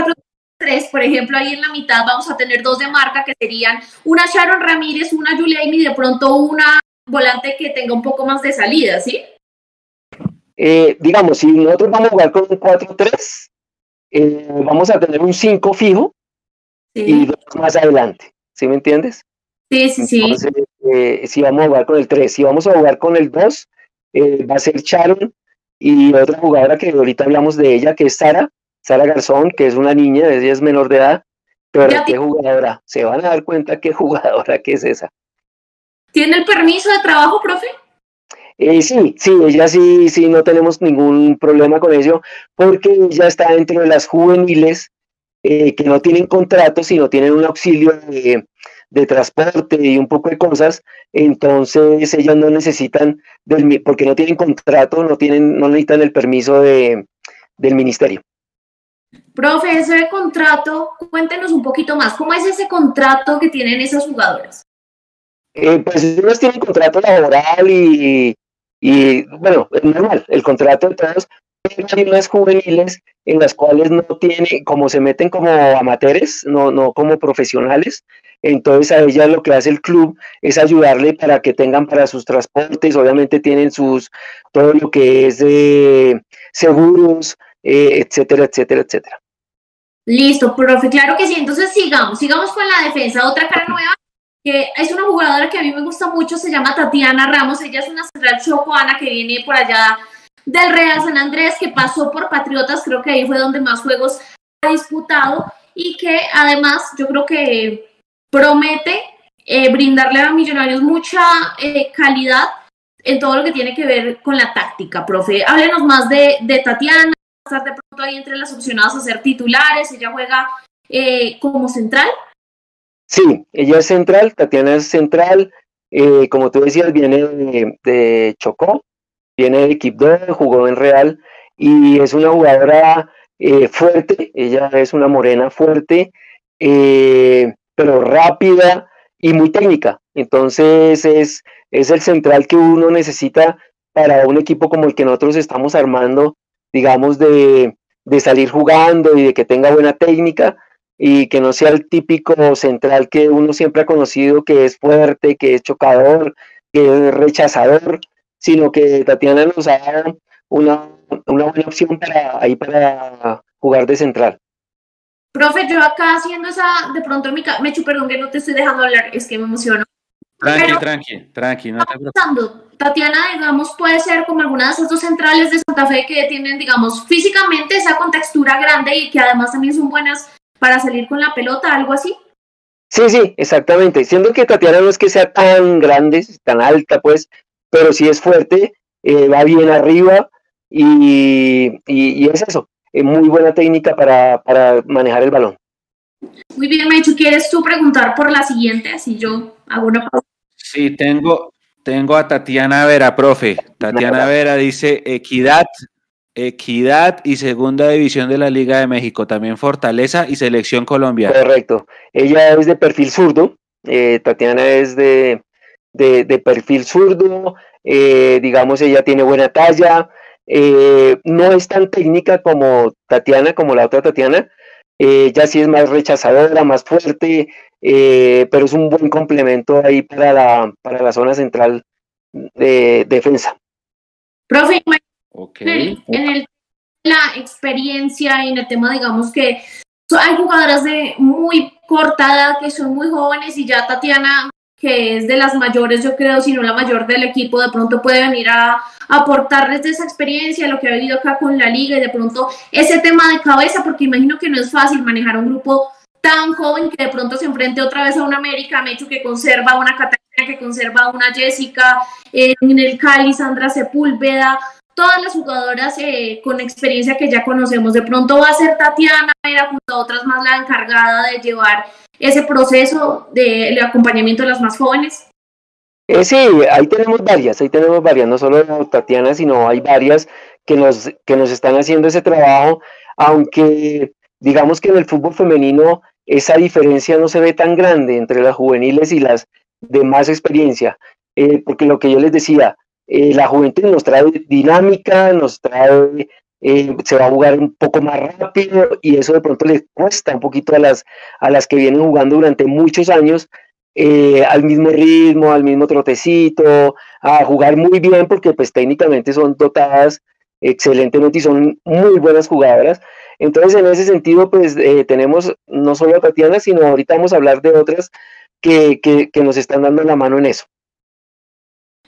4-3, por ejemplo, ahí en la mitad vamos a tener dos de marca que serían una Sharon Ramírez, una Julia y de pronto una volante que tenga un poco más de salida, ¿sí? Eh, digamos, si nosotros vamos a jugar con un 4-3, eh, vamos a tener un 5 fijo y dos más adelante, ¿sí me entiendes? Sí, sí, sí. Eh, si vamos a jugar con el 3, si vamos a jugar con el 2, va a ser Sharon y otra jugadora que ahorita hablamos de ella, que es Sara, Sara Garzón, que es una niña, ella es menor de edad, pero qué jugadora, se van a dar cuenta qué jugadora que es esa. ¿Tiene el permiso de trabajo, profe? Eh, sí, sí, ella sí, sí, no tenemos ningún problema con ello, porque ella está dentro de las juveniles eh, que no tienen contrato, sino tienen un auxilio de, transporte y un poco de cosas, entonces ellas no necesitan, del, porque no tienen contrato, no, tienen, no necesitan el permiso de, del ministerio. Profe, ese contrato, cuéntenos un poquito más, ¿cómo es ese contrato que tienen esas jugadoras? Eh, pues ellos tienen contrato laboral y, bueno, es normal, el contrato de todos, hay unas juveniles en las cuales no tiene, como se meten como amateurs, no, no como profesionales, entonces a ellas lo que hace el club es ayudarle para que tengan para sus transportes, obviamente tienen sus, todo lo que es de seguros, eh, etcétera, etcétera, etcétera. Listo, profe, claro que sí, entonces sigamos, sigamos con la defensa, otra cara nueva que es una jugadora que a mí me gusta mucho, se llama Tatiana Ramos, ella es una central chocoana que viene por allá del Real San Andrés, que pasó por Patriotas, creo que ahí fue donde más juegos ha disputado y que además yo creo que promete eh, brindarle a Millonarios mucha eh, calidad en todo lo que tiene que ver con la táctica, profe. Háblenos más de, de Tatiana, estar de pronto ahí entre las opcionadas a ser titulares, ella juega eh, como central. Sí, ella es central, Tatiana es central, eh, como tú decías, viene de, Chocó, viene de Equipo jugó en Real y es una jugadora eh, fuerte, ella es una morena fuerte, eh, pero rápida y muy técnica. Entonces es, es el central que uno necesita para un equipo como el que nosotros estamos armando, digamos, de, de salir jugando y de que tenga buena técnica y que no sea el típico central que uno siempre ha conocido, que es fuerte, que es chocador, que es rechazador, sino que Tatiana nos ha dado una, una buena opción para, ahí para jugar de central. Profe, yo acá haciendo esa, de pronto mi Mechu, perdón que no te estoy dejando hablar, es que me emociono. Tranqui, tranqui, tranqui, no te Tatiana, digamos, puede ser como alguna de esas dos centrales de Santa Fe que tienen, digamos, físicamente esa contextura grande y que además también son buenas para salir con la pelota, algo así. Sí, sí, exactamente. Siendo que Tatiana no es que sea tan grande, tan alta, pues, pero sí es fuerte, eh, va bien arriba y, es eso, es muy buena técnica para, manejar el balón. Muy bien, Mechu, ¿quieres tú preguntar por la siguiente? Así yo hago una pausa. Sí, tengo, tengo a Tatiana Vera, profe. Tatiana Vera dice, equidad Equidad y Segunda División de la Liga de México, también Fortaleza y Selección Colombia. Correcto. Ella es de perfil zurdo, eh, Tatiana es de, perfil zurdo, eh, digamos, ella tiene buena talla, eh, no es tan técnica como Tatiana, como la otra Tatiana, ella sí es más rechazadora, más fuerte, pero es un buen complemento ahí para la, para la zona central de defensa. Profe, en, el, la experiencia y en el tema, digamos que hay jugadoras de muy corta edad que son muy jóvenes y ya Tatiana, que es de las mayores, yo creo, si no la mayor del equipo, de pronto puede venir a, aportarles de esa experiencia, lo que ha vivido acá con la liga y de pronto ese tema de cabeza, porque imagino que no es fácil manejar un grupo tan joven que de pronto se enfrente otra vez a una América, Mecho que conserva una Catalina, que conserva una Jessica, en el Cali, Sandra Sepúlveda, todas las jugadoras eh, con experiencia que ya conocemos. De pronto va a ser Tatiana, era junto a otras más la encargada de llevar ese proceso del acompañamiento de las más jóvenes. Eh, sí, ahí tenemos varias, ahí tenemos varias, no solo Tatiana, sino hay varias que nos, que nos están haciendo ese trabajo. aunque digamos que en el fútbol femenino esa diferencia no se ve tan grande entre las juveniles y las de más experiencia, eh, porque lo que yo les decía, eh, la juventud nos trae dinámica, nos trae, eh, se va a jugar un poco más rápido y eso de pronto le cuesta un poquito a las, a las que vienen jugando durante muchos años al mismo ritmo, al mismo trotecito, a jugar muy bien porque pues técnicamente son dotadas excelentemente y son muy buenas jugadoras. Entonces en ese sentido pues tenemos no solo a Tatiana, sino ahorita vamos a hablar de otras que, que nos están dando la mano en eso.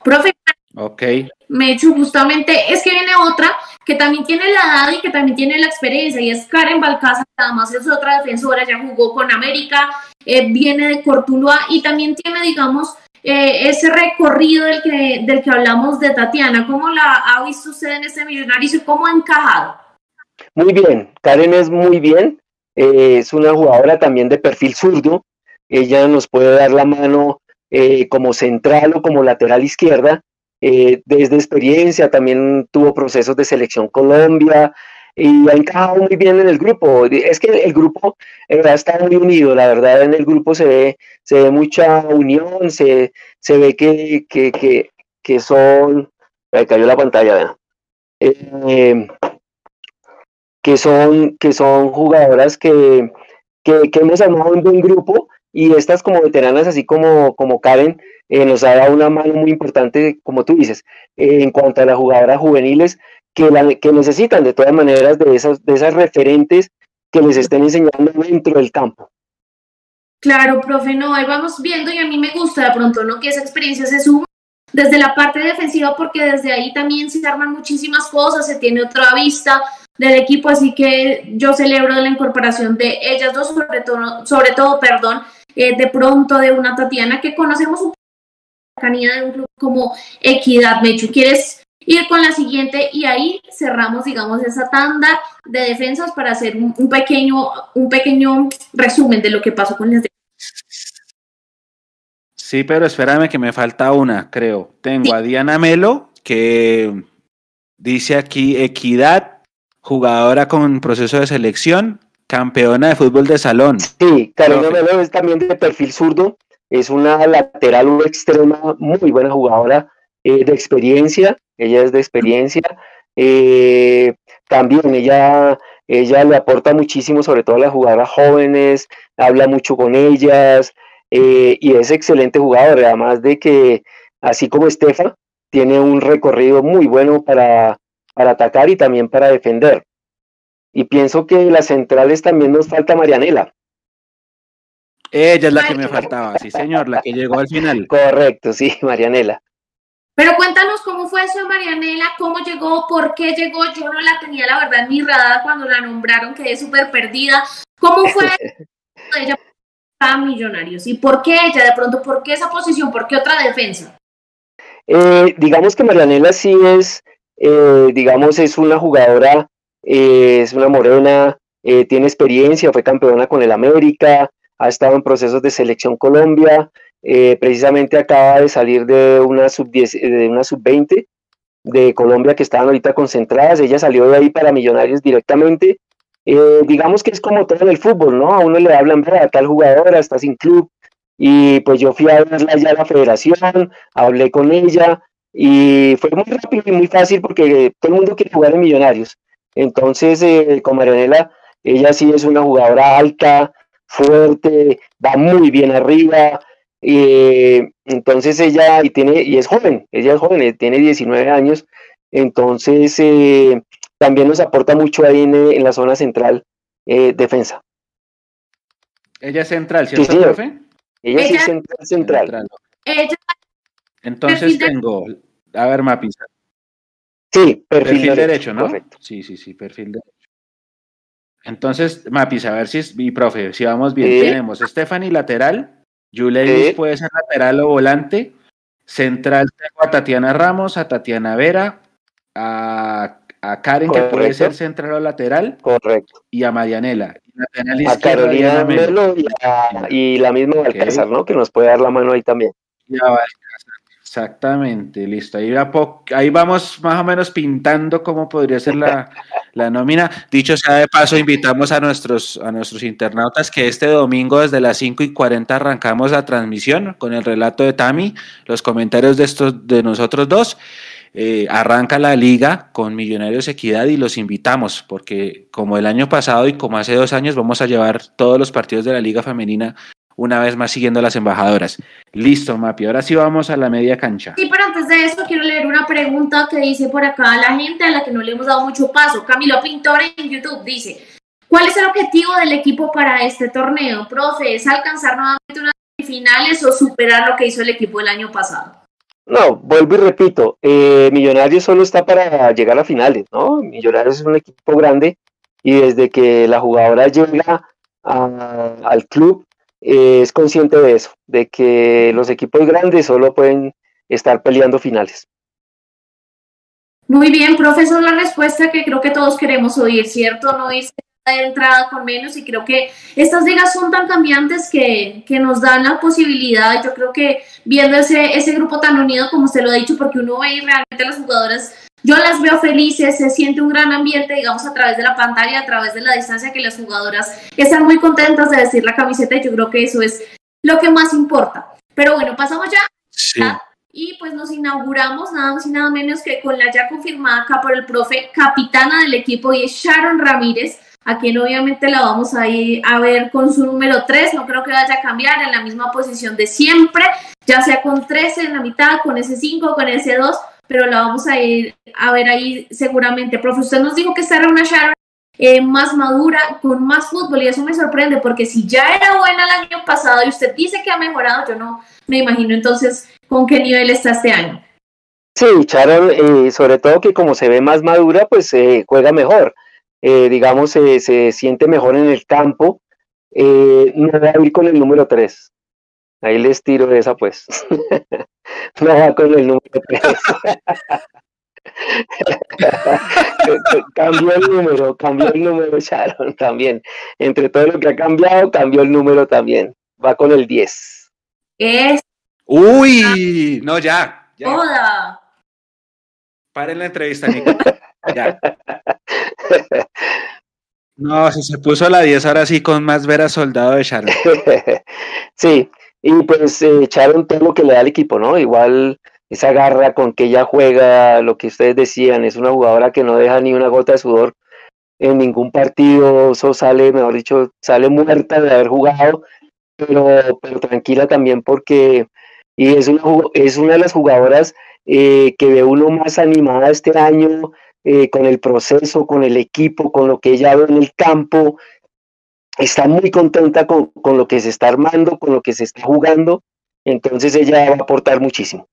Profe, ok. me he hecho justamente, es que viene otra que también tiene la edad y que también tiene la experiencia, y es Karen Balcázar, además es otra defensora, ya jugó con América, eh, viene de Cortuluá y también tiene, digamos, eh, ese recorrido del que, del que hablamos de Tatiana. ¿Cómo la ha visto usted en este millonario y cómo ha encajado? Muy bien, Karen es muy bien, eh, es una jugadora también de perfil zurdo, ella nos puede dar la mano eh, como central o como lateral izquierda. Eh, desde experiencia también tuvo procesos de selección Colombia y ha encajado muy bien en el grupo. Es que el grupo eh, está muy unido, la verdad en el grupo se ve, se ve mucha unión, se, se ve que, que, que, que son... Me cayó la pantalla, que son, que son jugadoras que, que, que hemos armado un buen grupo y estas como veteranas, así como, como Karen, eh, nos ha dado una mano muy importante, como tú dices, eh, en cuanto a las jugadoras juveniles que, la, que necesitan de todas maneras de esas, de esas referentes que les estén enseñando dentro del campo. Claro, profe, no, ahí vamos viendo y a mí me gusta de pronto, ¿no? Que esa experiencia se suma desde la parte defensiva porque desde ahí también se arman muchísimas cosas, se tiene otra vista, del equipo, así que yo celebro la incorporación de ellas dos, sobre todo, sobre todo perdón, eh, de pronto de una Tatiana que conocemos un poco de un club como Equidad. Mechu, ¿quieres ir con la siguiente? Y ahí cerramos, digamos, esa tanda de defensas para hacer un, pequeño, un pequeño resumen de lo que pasó con las Sí, pero espérame que me falta una, creo. Tengo a Diana Melo, que dice aquí Equidad, jugadora con proceso de selección, Campeona de fútbol de salón. Sí, Carolina Melo es también de perfil zurdo, es una lateral o extrema muy buena jugadora eh, de experiencia, ella es de experiencia. Eh, también ella, ella le aporta muchísimo, sobre todo a las jugadoras jóvenes, habla mucho con ellas eh, y es excelente jugadora, además de que, así como Estefa, tiene un recorrido muy bueno para, para atacar y también para defender. Y pienso que las centrales también nos falta Marianela. Ella es la que me faltaba, sí señor, la que llegó al final. Correcto, sí, Marianela. Pero cuéntanos cómo fue eso de Marianela, cómo llegó, por qué llegó. Yo no la tenía, la verdad, en mi radar cuando la nombraron, quedé súper perdida. ¿Cómo fue ella a Millonarios? ¿Y por qué ella? De pronto, ¿por qué esa posición? ¿Por qué otra defensa? Eh, digamos que Marianela sí es, eh, digamos, es una jugadora eh, es una morena, eh, tiene experiencia, fue campeona con el América, ha estado en procesos de selección Colombia, eh, precisamente acaba de salir de una sub-10, de sub-20 de Colombia que estaban ahorita concentradas, ella salió de ahí para Millonarios directamente. digamos que es como todo en el fútbol, ¿no? A uno le hablan, a tal jugadora está sin club, y pues yo fui a verla ya a la federación, hablé con ella, y fue muy rápido y muy fácil porque todo el mundo quiere jugar en Millonarios. Entonces, eh, con Marianela, ella sí es una jugadora alta, fuerte, va muy bien arriba. Eh, entonces ella y tiene y es joven, ella es joven, eh, tiene 19 años, entonces también nos aporta mucho ahí en, la zona central defensa. Ella es central, ¿cierto, sí, profe? Ella, sí es central. central. Entonces tengo, a ver, Mapisa, Sí, perfil, derecho, ¿no? Sí, sí, sí, perfil derecho. Entonces, Mapis, a ver si es, mi profe, si vamos bien, tenemos Stephanie lateral, Julius puede ser lateral o volante, central tengo a Tatiana Ramos, a Tatiana Vera, a, a Karen que puede ser central o lateral, correcto, y a Marianela. a Carolina Melo y, la misma Balcázar, ¿no? Que nos puede dar la mano ahí también. Exactamente, listo. Ahí, ahí vamos más o menos pintando cómo podría ser la, nómina. Dicho sea de paso, invitamos a nuestros, a nuestros internautas que este domingo desde las 5 y 40 arrancamos la transmisión con el relato de Tami, los comentarios de, estos, de nosotros dos. Eh, arranca la liga con Millonarios Equidad y los invitamos porque como el año pasado y como hace dos años vamos a llevar todos los partidos de la liga femenina una vez más siguiendo las embajadoras. Listo, Mapi, ahora sí vamos a la media cancha. Sí, pero antes de eso quiero leer una pregunta que dice por acá la gente a la que no le hemos dado mucho paso. Camilo Pintor en YouTube dice, ¿cuál es el objetivo del equipo para este torneo? Profe, ¿es alcanzar nuevamente unas finales o superar lo que hizo el equipo el año pasado? No, vuelvo y repito, eh, Millonarios solo está para llegar a finales, ¿no? Millonarios es un equipo grande y desde que la jugadora llega al club eh, es consciente de eso, de que los equipos grandes solo pueden estar peleando finales. Muy bien, profesor, la respuesta que creo que todos queremos oír, ¿cierto? No irse de entrada con menos y creo que estas ligas son tan cambiantes que, que, nos dan la posibilidad, yo creo que viendo ese, ese grupo tan unido como usted lo ha dicho, porque uno ve realmente las jugadoras yo las veo felices, se siente un gran ambiente, digamos, a través de la pantalla, a través de la distancia, que las jugadoras están muy contentas de decir la camiseta y yo creo que eso es lo que más importa. Pero bueno, pasamos ya. Y pues nos inauguramos nada más y nada menos que con la ya confirmada acá por el profe, capitana del equipo y es Sharon Ramírez, a quien obviamente la vamos a ir a ver con su número 3, no creo que vaya a cambiar en la misma posición de siempre, ya sea con 13 en la mitad, con ese 5, con ese 2, pero la vamos a ir a ver ahí seguramente. Profe, usted nos dijo que esta era una Sharon eh, más madura, con más fútbol, y eso me sorprende, porque si ya era buena el año pasado y usted dice que ha mejorado, yo no me imagino entonces con qué nivel está este año. Sí, Sharon, eh, sobre todo que como se ve más madura, pues eh, juega mejor. digamos, se siente mejor en el campo. no va a ir con el número 3. Ahí les tiro esa, pues. no va con el número 3. cambió el número, cambió el número Sharon también. Entre todo lo que ha cambiado, cambió el número también. Va con el 10. Es. Uy, no, ya. ya. Toda. Paren la entrevista, Nico. ya. No, si se puso la 10 ahora sí con más veras soldado de Sharon. sí, y pues echaron todo lo que le da al equipo, ¿no? Igual esa garra con que ella juega, lo que ustedes decían, es una jugadora que no deja ni una gota de sudor en ningún partido, eso sale, mejor dicho, sale muerta de haber jugado, pero, pero tranquila también porque y es una, es una de las jugadoras eh, que ve uno más animada este año eh, con el proceso, con el equipo, con lo que ella ve en el campo, está muy contenta con, lo que se está armando, con lo que se está jugando, entonces ella va a aportar muchísimo.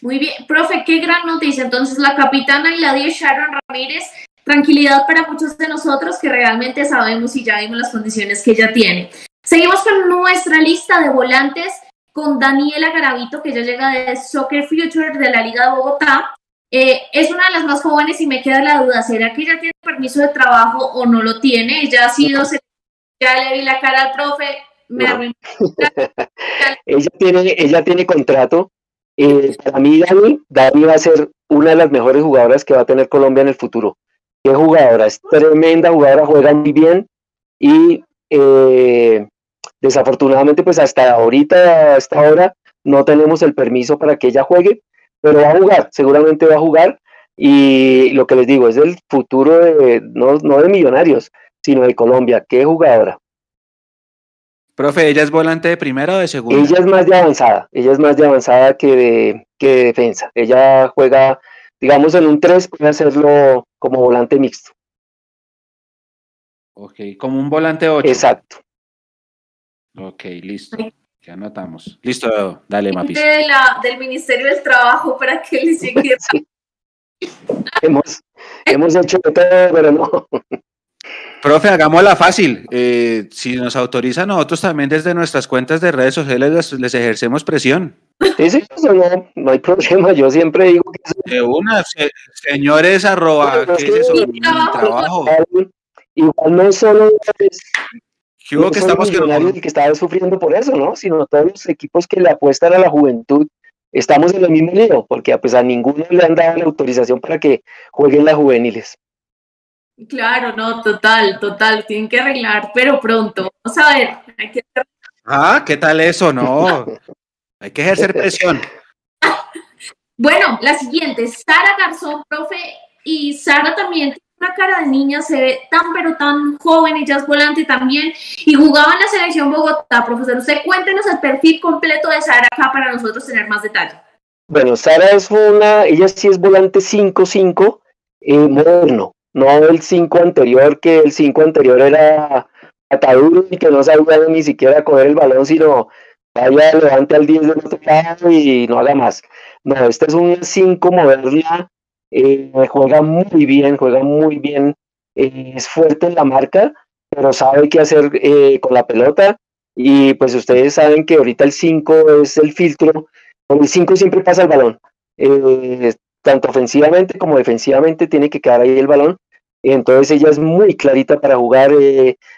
Muy bien, profe, qué gran noticia. Entonces la capitana y la 10 Sharon Ramírez, tranquilidad para muchos de nosotros que realmente sabemos y ya vimos las condiciones que ella tiene. Seguimos con nuestra lista de volantes con Daniela Garavito, que ya llega de Soccer Future de la Liga de Bogotá. Eh, es una de las más jóvenes y me queda la duda, ¿será que ella tiene permiso de trabajo o no lo tiene? Ella ha sido ya le vi la cara al profe, me ella, tiene, ella tiene contrato. Eh, para mí, Dani, Dani va a ser una de las mejores jugadoras que va a tener Colombia en el futuro. Qué jugadora, es tremenda jugadora, juega muy bien y eh, desafortunadamente pues hasta ahorita, hasta ahora, no tenemos el permiso para que ella juegue, pero va a jugar, seguramente va a jugar y lo que les digo es el futuro de, no, no de millonarios, sino de Colombia. ¿Qué jugadora? Profe, ¿ella es volante de primera o de segunda? Ella es más de avanzada, ella es más de avanzada que de, que defensa. Ella juega, digamos, en un 3, puede hacerlo como volante mixto. Ok, como un volante 8. Exacto. Ok, listo. Ya anotamos. Listo, dale, Mapis. De del Ministerio del Trabajo para que les llegue. hemos, hemos hecho todo, pero no. Profe, hagámosla fácil. Eh, si nos autorizan, nosotros también desde nuestras cuentas de redes sociales les, ejercemos presión. Sí, sí, no, no, hay problema. Yo siempre digo que. De una, señores, arroba. ¿Qué es eso? Mi trabajo. Igual no solo. Es, no que estamos que, que está sufriendo por eso, ¿no? Sino todos los equipos que le apuestan a la juventud estamos en el mismo lío, porque pues, a ninguno le han dado la autorización para que jueguen las juveniles. Claro, no, total, total, tienen que arreglar, pero pronto. Vamos a ver. Ah, ¿qué tal eso? No, hay que ejercer presión. Bueno, la siguiente, Sara Garzón, profe, y Sara también tiene una cara de niña, se ve tan pero tan joven, ella es volante también, y jugaba en la selección Bogotá, profesor. Usted cuéntenos el perfil completo de Sara acá para nosotros tener más detalle. Bueno, Sara es una, ella sí es volante 5-5, eh, moderno, no el 5 anterior, que el 5 anterior era ataduro y que no sabía ni siquiera coger el balón, sino vaya, levante al 10 del otro lado y no haga más. No, este es un 5 moderna, eh, juega muy bien, juega muy bien, eh, es fuerte en la marca, pero sabe qué hacer eh, con la pelota. Y pues ustedes saben que ahorita el 5 es el filtro, con el 5 siempre pasa el balón. Tanto ofensivamente como defensivamente tiene que quedar ahí el balón. Entonces ella es muy clarita para jugar,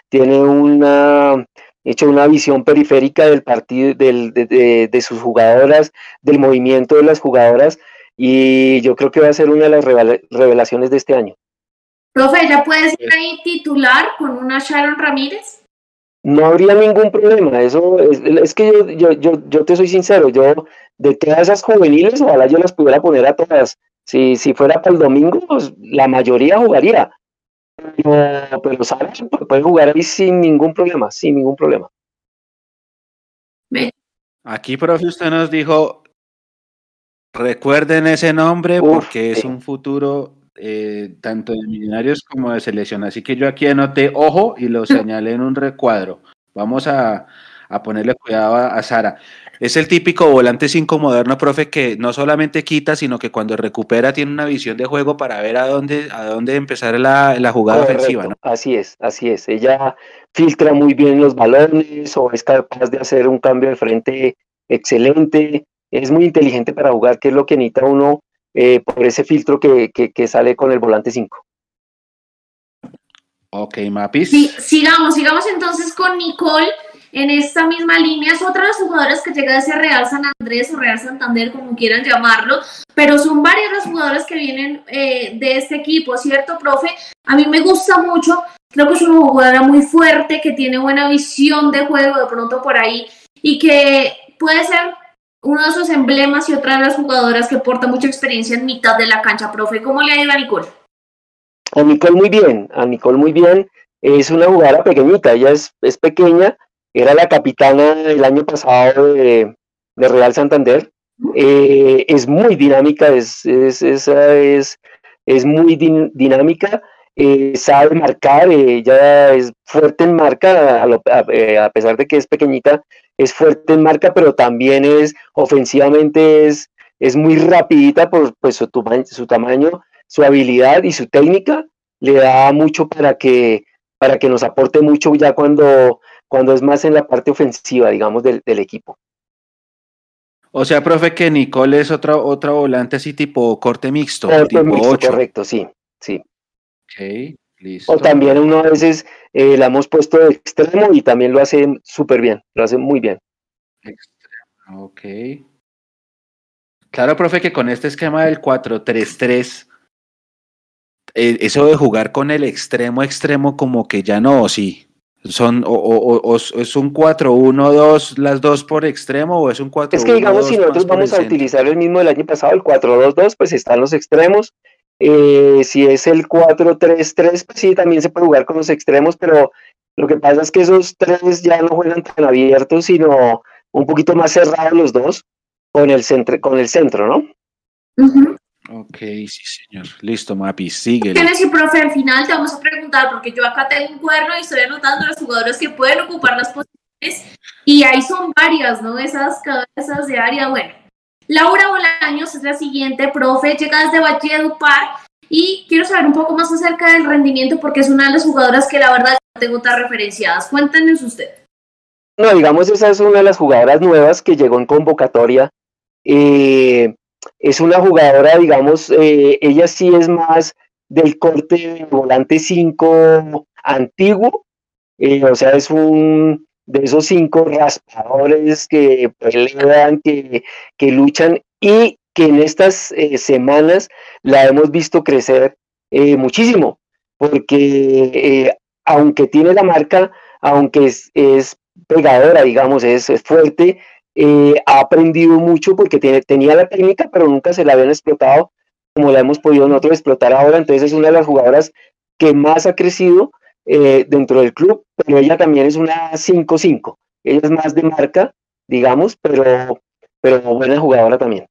tiene una hecho una visión periférica del partido, del, de, de, sus jugadoras, del movimiento de las jugadoras, y yo creo que va a ser una de las revelaciones de este año. Profe, ¿ya puede ser ahí titular con una Sharon Ramírez? No habría ningún problema, eso es, es que yo, yo, yo, yo, te soy sincero, yo de todas esas juveniles, ojalá yo las pudiera poner a todas. Si, si fuera para el domingo, pues la mayoría jugaría, pero, pero ¿sabes? Puede jugar ahí sin ningún problema, sin ningún problema. Aquí, profe, usted nos dijo, recuerden ese nombre porque es un futuro eh, tanto de millonarios como de selección. Así que yo aquí anoté ojo y lo señalé en un recuadro. Vamos a, a ponerle cuidado a, a Sara. Es el típico volante 5 moderno, profe, que no solamente quita, sino que cuando recupera tiene una visión de juego para ver a dónde, a dónde empezar la, la jugada ofensiva. ¿no? Así es, así es. Ella filtra muy bien los balones o es capaz de hacer un cambio de frente excelente. Es muy inteligente para jugar, que es lo que necesita uno eh, por ese filtro que, que, que sale con el volante 5. Ok, Mapis. Sí, sigamos, sigamos entonces con Nicole en esta misma línea. Es otra de las jugadoras que llega a ese Real San Andrés o Real Santander, como quieran llamarlo, pero son varias las jugadoras que vienen eh, de este equipo, ¿cierto, profe? A mí me gusta mucho, creo que es una jugadora muy fuerte, que tiene buena visión de juego de pronto por ahí y que puede ser uno de esos emblemas y otra de las jugadoras que porta mucha experiencia en mitad de la cancha, profe. ¿Cómo le ha a Nicole? A Nicole muy bien, a Nicole muy bien. Es una jugadora pequeñita, ella es, es pequeña, era la capitana el año pasado de, Real Santander. Eh, es muy dinámica, es, es, es, es muy dinámica, eh, sabe marcar, ella es fuerte en marca, a, eh, a, pesar de que es pequeñita, es fuerte en marca, pero también es ofensivamente es, es muy rapidita por pues, su, su tamaño, su habilidad y su técnica, le da mucho para que, para que nos aporte mucho ya cuando cuando es más en la parte ofensiva, digamos, del, del equipo. O sea, profe, que Nicole es otra, otra volante así tipo corte mixto. Corte tipo mixto, 8. correcto, sí, sí. Ok, listo. O también uno a veces eh, la hemos puesto de extremo y también lo hace súper bien, lo hace muy bien. Extremo, ok. Claro, profe, que con este esquema del 4-3-3, eh, eso de jugar con el extremo extremo como que ya no, sí. Son, o, o, o, ¿Es un 4-1-2 las dos por extremo o es un 4 Es que digamos, si nosotros vamos a utilizar el mismo del año pasado, el 4-2-2, pues están los extremos. Eh, si es el 4-3-3, pues sí, también se puede jugar con los extremos, pero lo que pasa es que esos tres ya no juegan tan abiertos, sino un poquito más cerrados los dos con el centro, con el centro ¿no? Uh -huh. Ok, sí, señor. Listo, Mapi, sigue. Tienes y profe, al final te vamos a preguntar, porque yo acá tengo un cuerno y estoy anotando los jugadores que pueden ocupar las posiciones, y ahí son varias, ¿no? Esas cabezas de área. Bueno, Laura Bolaños es la siguiente, profe, llega desde Valledupar, y quiero saber un poco más acerca del rendimiento, porque es una de las jugadoras que la verdad no tengo tan referenciadas. Cuéntenos usted. No, digamos, esa es una de las jugadoras nuevas que llegó en convocatoria. Eh, es una jugadora, digamos, eh, ella sí es más del corte volante 5 antiguo, eh, o sea, es un, de esos cinco raspadores que pelean, que, que luchan y que en estas eh, semanas la hemos visto crecer eh, muchísimo, porque eh, aunque tiene la marca, aunque es, es pegadora, digamos, es, es fuerte, ha aprendido mucho porque tiene, tenía la técnica, pero nunca se la habían explotado como la hemos podido nosotros explotar ahora. Entonces es una de las jugadoras que más ha crecido dentro del club, pero ella también es una 5-5. Ella es más de marca, digamos, pero, pero buena jugadora también.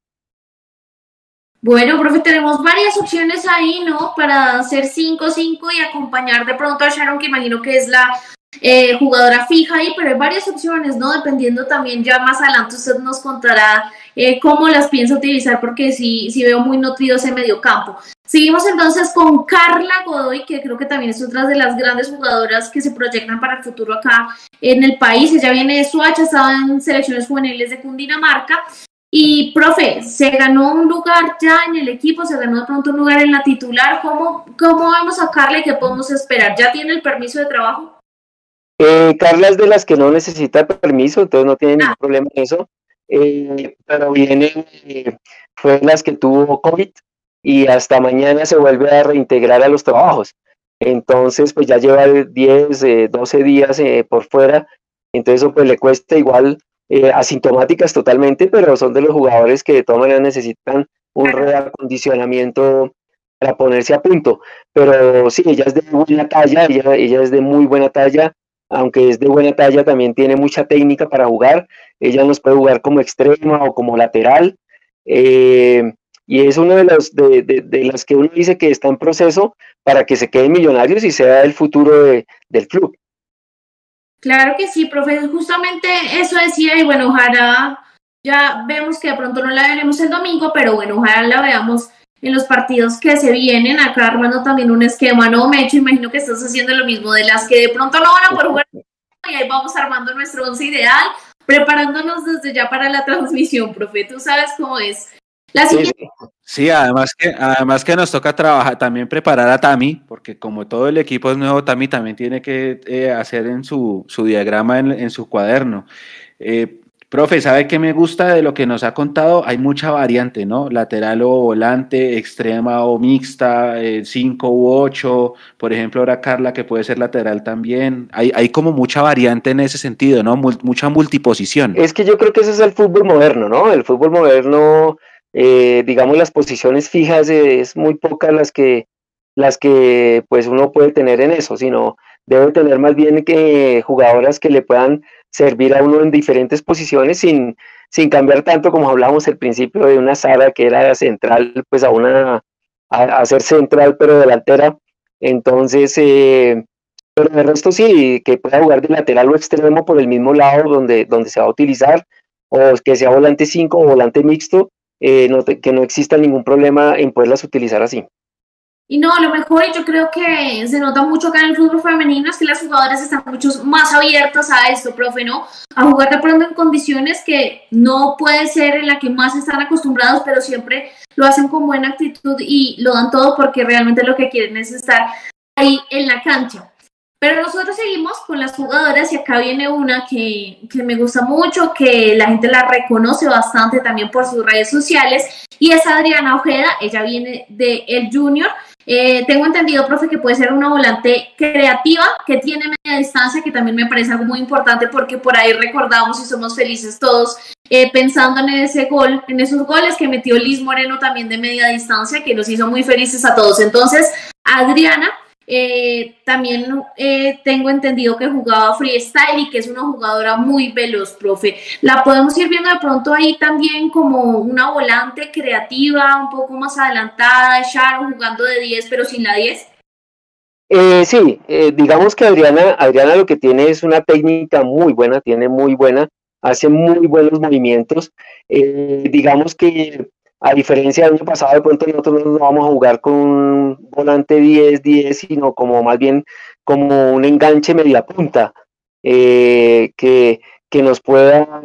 Bueno, profe, tenemos varias opciones ahí, ¿no? Para hacer 5-5 y acompañar de pronto a Sharon, que imagino que es la eh, jugadora fija ahí, pero hay varias opciones, ¿no? Dependiendo también, ya más adelante usted nos contará eh, cómo las piensa utilizar, porque sí, sí veo muy nutrido ese medio campo. Seguimos entonces con Carla Godoy, que creo que también es otra de las grandes jugadoras que se proyectan para el futuro acá en el país. Ella viene de Suacha, estaba en selecciones juveniles de Cundinamarca y, profe, se ganó un lugar ya en el equipo, se ganó de pronto un lugar en la titular. ¿Cómo, cómo vamos a Carla y qué podemos esperar? ¿Ya tiene el permiso de trabajo? Eh, Carla es de las que no necesita permiso, entonces no tiene ningún ah. problema en eso. Eh, pero viene, eh, fue las que tuvo COVID y hasta mañana se vuelve a reintegrar a los trabajos. Entonces, pues ya lleva 10, 12 días por fuera, entonces eso pues le cuesta igual eh, asintomáticas totalmente, pero son de los jugadores que de todas maneras necesitan un reacondicionamiento para ponerse a punto. Pero sí, ella es de buena talla, ella, ella es de muy buena talla, aunque es de buena talla, también tiene mucha técnica para jugar. Ella nos puede jugar como extrema o como lateral. Eh, y es una de las, de, de, las que uno dice que está en proceso para que se queden millonarios y sea el futuro del club. Claro que sí, profe, justamente eso decía y bueno, ojalá ya vemos que de pronto no la veremos el domingo, pero bueno, ojalá la veamos en los partidos que se vienen, acá armando también un esquema, ¿no? Me hecho, imagino que estás haciendo lo mismo, de las que de pronto no van a poder jugar y ahí vamos armando nuestro once ideal, preparándonos desde ya para la transmisión, profe, tú sabes cómo es. La siguiente... Sí, además que, además que nos toca trabajar, también preparar a Tami, porque como todo el equipo es nuevo, Tami también tiene que eh, hacer en su, su diagrama en, su cuaderno. Eh, profe, ¿sabe qué me gusta de lo que nos ha contado? Hay mucha variante, ¿no? Lateral o volante, extrema o mixta, 5 eh, u 8, por ejemplo, ahora Carla que puede ser lateral también. Hay, hay como mucha variante en ese sentido, ¿no? mucha multiposición. Es que yo creo que ese es el fútbol moderno, ¿no? El fútbol moderno eh, digamos las posiciones fijas es muy pocas las que las que pues uno puede tener en eso, sino debe tener más bien que jugadoras que le puedan servir a uno en diferentes posiciones sin, sin cambiar tanto como hablábamos al principio de una Sara que era central, pues a una a, ser central pero delantera. Entonces, eh, pero el resto sí, que pueda jugar de lateral o extremo por el mismo lado donde, donde se va a utilizar, o que sea volante 5 o volante mixto, eh, que no exista ningún problema en poderlas utilizar así. Y no, lo mejor, yo creo que se nota mucho acá en el fútbol femenino, es que las jugadoras están mucho más abiertas a esto, profe, ¿no? A jugar de pronto en condiciones que no puede ser en la que más están acostumbrados, pero siempre lo hacen con buena actitud y lo dan todo porque realmente lo que quieren es estar ahí en la cancha. Pero nosotros seguimos con las jugadoras y acá viene una que, que, me gusta mucho, que la gente la reconoce bastante también por sus redes sociales y es Adriana Ojeda, ella viene de El Junior. Eh, tengo entendido, profe, que puede ser una volante creativa que tiene media distancia, que también me parece algo muy importante porque por ahí recordamos y somos felices todos eh, pensando en ese gol, en esos goles que metió Liz Moreno también de media distancia, que nos hizo muy felices a todos. Entonces, Adriana eh, también eh, tengo entendido que jugaba freestyle y que es una jugadora muy veloz, profe. La podemos ir viendo de pronto ahí también como una volante creativa, un poco más adelantada, Sharon jugando de 10 pero sin la 10. Eh, sí, eh, digamos que Adriana, Adriana lo que tiene es una técnica muy buena, tiene muy buena, hace muy buenos movimientos. digamos que a diferencia del año pasado, de pronto nosotros no vamos a jugar con un volante 10-10, sino como más bien como un enganche media punta, eh, que, que, nos pueda,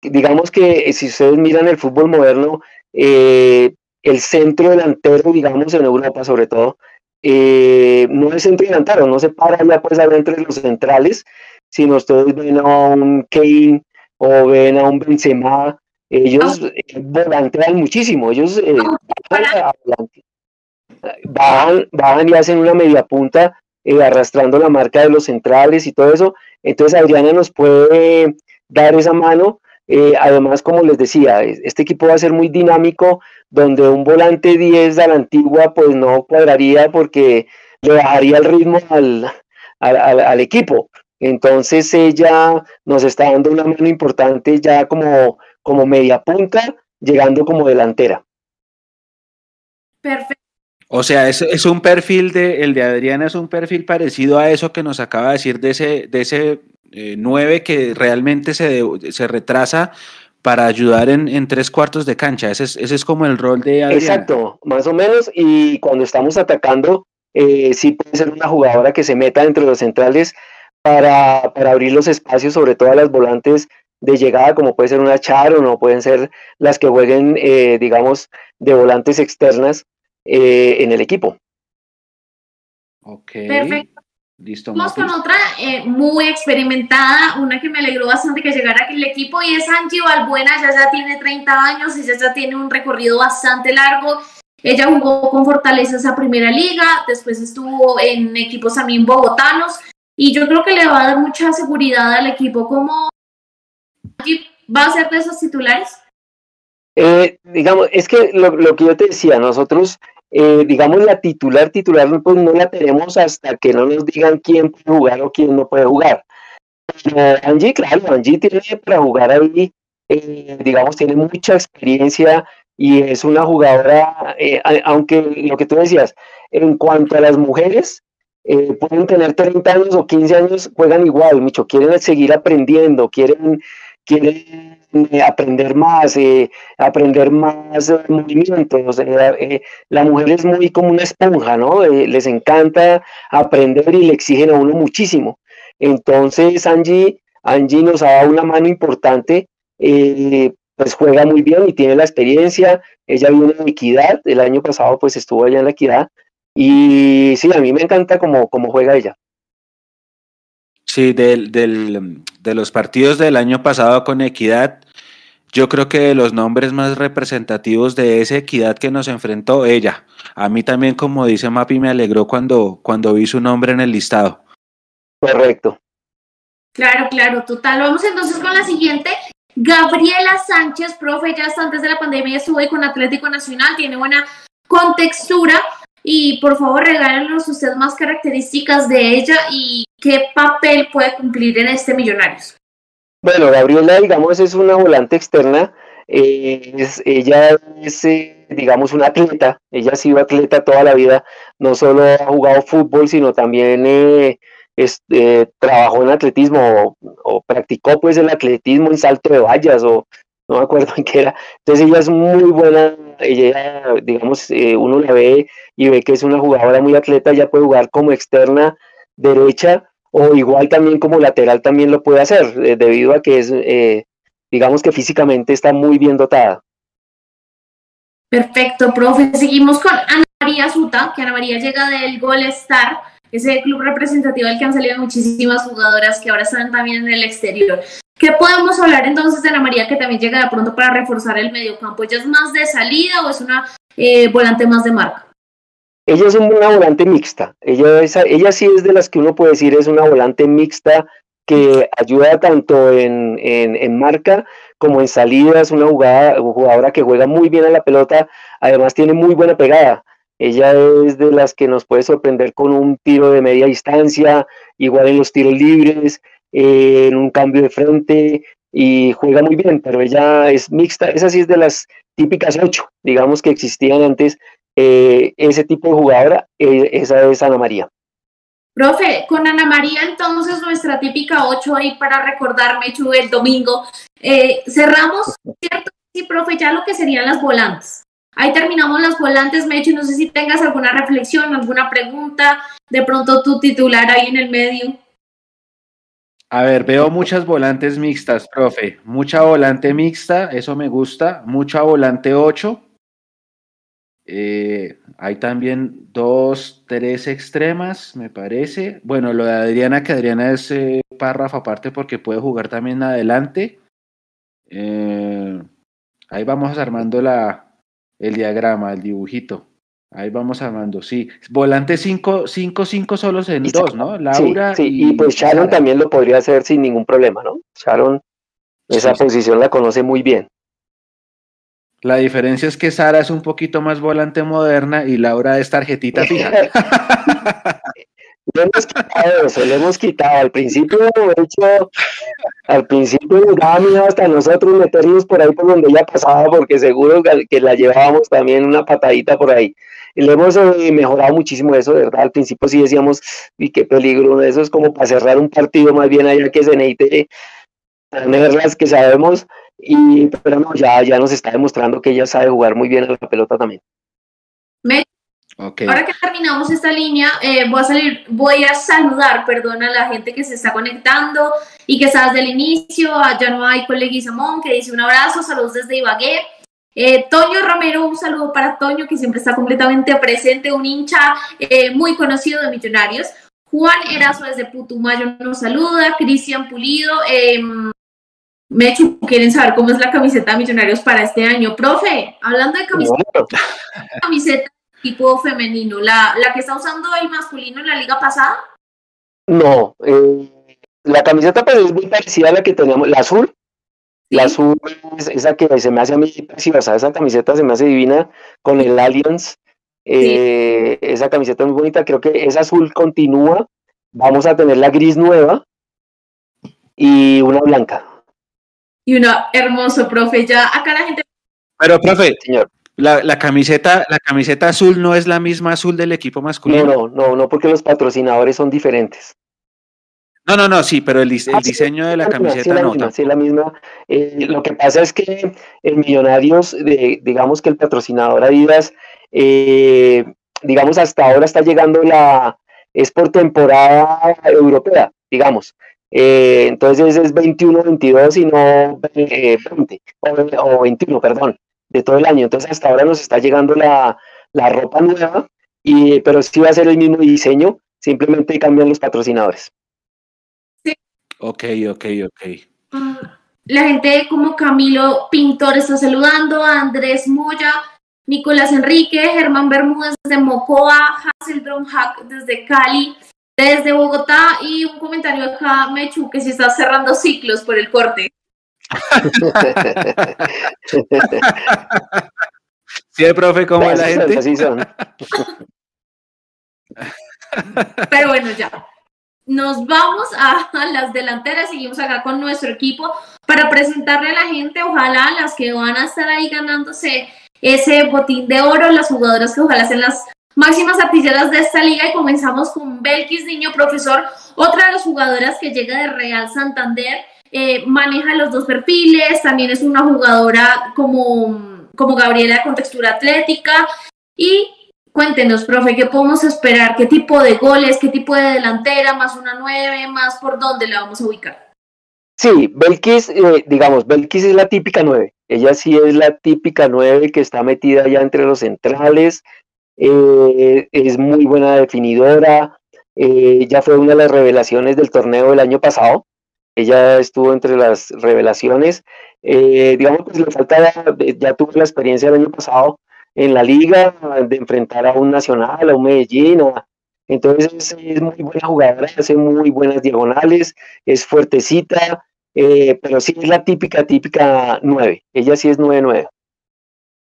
digamos que si ustedes miran el fútbol moderno, eh, el centro delantero, digamos en Europa sobre todo, eh, no es centro delantero, no se para ya pues entre los centrales, sino ustedes ven a un Kane o ven a un Benzema, ellos eh, volantean muchísimo, ellos eh, bajan, bajan, y hacen una media punta eh, arrastrando la marca de los centrales y todo eso. Entonces Adriana nos puede dar esa mano. además, como les decía, este equipo va a ser muy dinámico, donde un volante 10 de la antigua pues no cuadraría porque le bajaría el ritmo al, al equipo. Entonces ella nos está dando una mano importante ya como, como media punta, llegando como delantera. Perfecto. O sea, es, es, un perfil de, el de Adriana es un perfil parecido a eso que nos acaba de decir de ese, de ese 9 eh, que realmente se, se retrasa para ayudar en, en, tres cuartos de cancha. Ese es, ese es como el rol de Adriana. Exacto, más o menos. Y cuando estamos atacando, eh, sí puede ser una jugadora que se meta entre los centrales para, abrir los espacios, sobre todo a las volantes de llegada, como puede ser una Char o no pueden ser las que jueguen, eh, digamos, de volantes externas eh, en el equipo. Ok. Perfecto. Listo. Vamos con otra eh, muy experimentada, una que me alegró bastante que llegara aquí el equipo y es Angie Balbuena, ya ya tiene 30 años y ya ya tiene un recorrido bastante largo. Ella jugó con Fortaleza esa primera liga, después estuvo en equipos también bogotanos y yo creo que le va a dar mucha seguridad al equipo. ¿Cómo va a ser de esos titulares? Eh, digamos, es que lo, que yo te decía, nosotros, eh, digamos, la titular, titular, pues no la tenemos hasta que no nos digan quién puede jugar o quién no puede jugar. Angie, claro, Angie tiene para jugar ahí, eh, digamos, tiene mucha experiencia y es una jugadora, aunque lo que tú decías, en cuanto a las mujeres, eh, pueden tener 30 años o 15 años, juegan igual, mucho, quieren seguir aprendiendo, quieren, quieren eh, aprender más, eh, aprender más movimientos. la mujer es muy como una esponja, ¿no? les encanta aprender y le exigen a uno muchísimo. Entonces, Angie, Angie nos ha dado una mano importante, pues juega muy bien y tiene la experiencia. Ella viene de Equidad, el año pasado pues estuvo allá en la Equidad y sí, a mí me encanta cómo, cómo juega ella. Sí, del, del, de los partidos del año pasado con Equidad, yo creo que de los nombres más representativos de esa Equidad que nos enfrentó, ella. A mí también, como dice Mapi, me alegró cuando, cuando vi su nombre en el listado. Correcto. Claro, claro, total. Vamos entonces con la siguiente. Gabriela Sánchez, profe, ya hasta antes de la pandemia estuvo ahí con Atlético Nacional, tiene buena contextura, y por favor regálenos usted más características de ella y qué papel puede cumplir en este Millonarios. Bueno, Gabriela, digamos, es una volante externa. Eh, ella es, eh, digamos, una atleta. Ella ha sido atleta toda la vida. No solo ha jugado fútbol, sino también eh, trabajó en atletismo o, o, practicó pues el atletismo en salto de vallas o no me acuerdo en qué era. Entonces ella es muy buena, ella, digamos, eh, uno la ve y ve que es una jugadora muy atleta, ella puede jugar como externa derecha o igual también como lateral también lo puede hacer, eh, debido a que es, eh, digamos que físicamente está muy bien dotada. Perfecto, profe. Seguimos con Ana María Suta, que Ana María llega del Gol Star, ese club representativo del que han salido muchísimas jugadoras que ahora están también en el exterior. ¿Qué podemos hablar entonces de Ana María que también llega de pronto para reforzar el mediocampo? ¿Ella es más de salida o es una eh, volante más de marca? Ella es una volante mixta. Ella, ella sí es de las que uno puede decir es una volante mixta que ayuda tanto en, en, marca como en salida. Es una jugada, jugadora que juega muy bien a la pelota. Además tiene muy buena pegada. Ella es de las que nos puede sorprender con un tiro de media distancia, igual en los tiros libres en un cambio de frente y juega muy bien, pero ella es mixta, esa sí es de las típicas ocho, digamos que existían antes, eh, ese tipo de jugadora, eh, esa es Ana María. Profe, con Ana María entonces nuestra típica ocho ahí para recordarme, Chu, el domingo. Eh, cerramos, ¿cierto? Sí, profe, ya lo que serían las volantes. Ahí terminamos las volantes, Mecho, no sé si tengas alguna reflexión, alguna pregunta, de pronto tu titular ahí en el medio. A ver, veo muchas volantes mixtas, profe. Mucha volante mixta, eso me gusta. Mucha volante 8. Eh, hay también dos, tres extremas, me parece. Bueno, lo de Adriana, que Adriana es eh, párrafo aparte porque puede jugar también adelante. Eh, ahí vamos armando la, el diagrama, el dibujito. Ahí vamos armando, sí. Volante 5, 5, 5 solos en dos, ¿no? Laura. Sí, y, pues Sharon también lo podría hacer sin ningún problema, ¿no? Sharon, esa posición la conoce muy bien. La diferencia es que Sara es un poquito más volante moderna y Laura es tarjetita fija. le hemos quitado eso, le hemos quitado. Al principio, de hecho, al principio miedo hasta nosotros meternos por ahí por donde ella pasaba, porque seguro que la llevábamos también una patadita por ahí. Y le hemos eh, mejorado muchísimo eso, de verdad. Al principio sí decíamos, y qué peligro, eso es como para cerrar un partido más bien allá que se necesite las que sabemos y, pero no, ya, ya nos está demostrando que ella sabe jugar muy bien a la pelota también. Ahora que terminamos esta línea, eh, voy, a salir, voy a saludar, perdón, a la gente que se está conectando y que está desde el inicio. Ya no hay colegui que dice un abrazo, saludos desde Ibagué. Eh, Toño Romero, un saludo para Toño, que siempre está completamente presente, un hincha eh, muy conocido de Millonarios. Juan Erazo desde Putumayo nos saluda, Cristian Pulido, eh, Mechu, quieren saber cómo es la camiseta de Millonarios para este año. Profe, hablando de camiseta, camiseta tipo femenino, ¿la, ¿la que está usando el masculino en la liga pasada? No, eh, la camiseta pues es muy parecida a la que teníamos, la azul. La azul es esa que se me hace a mí preciosa, esa camiseta se me hace divina con el Allianz. Eh, esa camiseta es muy bonita, creo que esa azul continúa. Vamos a tener la gris nueva y una blanca y una hermoso, profe. Ya acá la gente. Pero, profe, señor. La, camiseta, la camiseta azul no es la misma azul del equipo masculino. No, no, no, no, porque los patrocinadores son diferentes. No, no, no, sí, pero el, ah, diseño de la camiseta no. sí, la misma. Eh, lo que pasa es que en Millonarios, digamos que el patrocinador Adidas, eh, digamos, hasta ahora está llegando la. Es por temporada europea, digamos. Eh, entonces es 21, 22 y no 20, o, 21, perdón, de todo el año. Entonces hasta ahora nos está llegando la, ropa nueva, y, pero sí va a ser el mismo diseño, simplemente cambian los patrocinadores. Ok, ok, ok. La gente como Camilo Pintor está saludando, Andrés Moya, Nicolás Enrique, Germán Bermúdez desde Mocoa, Hasselbron Hack desde Cali, desde Bogotá y un comentario acá, Mechu, que si está cerrando ciclos por el corte. sí, profe, ¿cómo es la gente? Pero bueno, ya. Nos vamos a, las delanteras, seguimos acá con nuestro equipo para presentarle a la gente, ojalá las que van a estar ahí ganándose ese botín de oro, las jugadoras que ojalá sean las máximas artilleras de esta liga. Y comenzamos con Belkis Niño, profesor, otra de las jugadoras que llega de Real Santander, eh, maneja los dos perfiles, también es una jugadora como, como Gabriela con textura atlética. Y cuéntenos, profe, ¿qué podemos esperar? ¿Qué tipo de goles? ¿Qué tipo de delantera? ¿Más una nueve? ¿Más por dónde la vamos a ubicar? Sí, Belkis, eh, digamos, Belkis es la típica nueve. Ella sí es la típica nueve que está metida ya entre los centrales, eh, es muy buena definidora, eh, ya fue una de las revelaciones del torneo del año pasado, ella estuvo entre las revelaciones, eh, digamos pues le falta, ya tuvo la experiencia del año pasado en la liga de enfrentar a un Nacional, a un Medellín, entonces es muy buena jugadora, hace muy buenas diagonales, es fuertecita, pero sí es la típica, típica 9, ella sí es 9-9.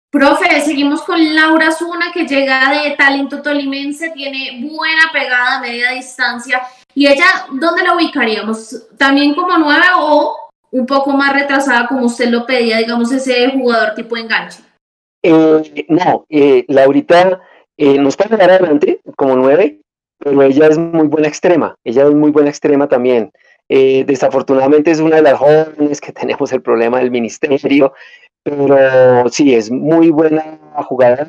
Profe, seguimos con Laura Zuna, que llega de talento tolimense, tiene buena pegada a media distancia. ¿Y ella dónde la ubicaríamos? ¿También como nueve o un poco más retrasada, como usted lo pedía, digamos, ese jugador tipo enganche? Eh, no, eh, Laurita eh, nos puede dar adelante como nueve, pero ella es muy buena extrema. Ella es muy buena extrema también. Desafortunadamente es una de las jóvenes que tenemos el problema del ministerio, pero sí, es muy buena jugadora,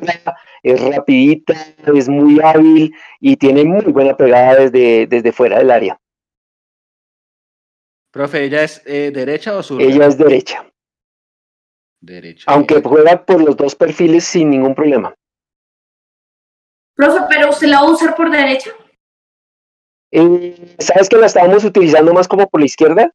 es rapidita, es muy hábil y tiene muy buena pegada desde, desde fuera del área. Profe, ¿ella es derecha o sur? Ella es derecha. Derecha. Aunque juega por los dos perfiles sin ningún problema. Profe, ¿pero usted la va a usar por derecha? Eh, ¿Sabes que la estábamos utilizando más como por la izquierda?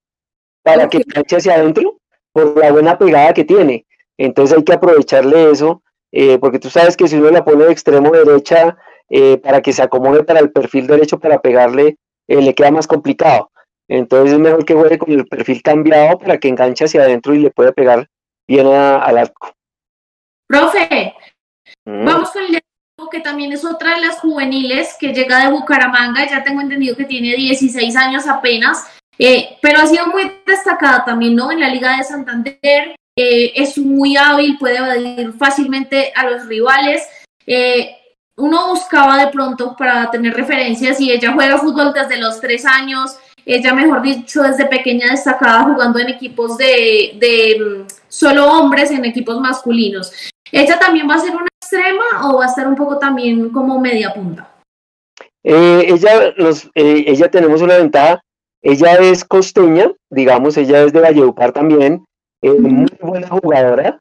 Para que enganche hacia adentro, por la buena pegada que tiene. Entonces hay que aprovecharle eso, eh, porque tú sabes que si uno la pone de extremo derecha, eh, para que se acomode para el perfil derecho para pegarle, le queda más complicado. Entonces es mejor que juegue con el perfil cambiado para que enganche hacia adentro y le pueda pegar bien al arco. Profe, mm. vamos con el que también es otra de las juveniles que llega de Bucaramanga, ya tengo entendido que tiene 16 años apenas, eh, pero ha sido muy destacada también, ¿no? En la Liga de Santander, eh, es muy hábil, puede evadir fácilmente a los rivales. Eh, uno buscaba de pronto para tener referencias y ella juega fútbol desde los tres años, ella mejor dicho desde pequeña destacada jugando en equipos de, de mm, solo hombres, en equipos masculinos. ¿Ella también va a ser una extrema o va a estar un poco también como media punta? Eh, ella, los, eh, ella tenemos una ventaja, ella es costeña, digamos, ella es de Valledupar también, es muy buena jugadora,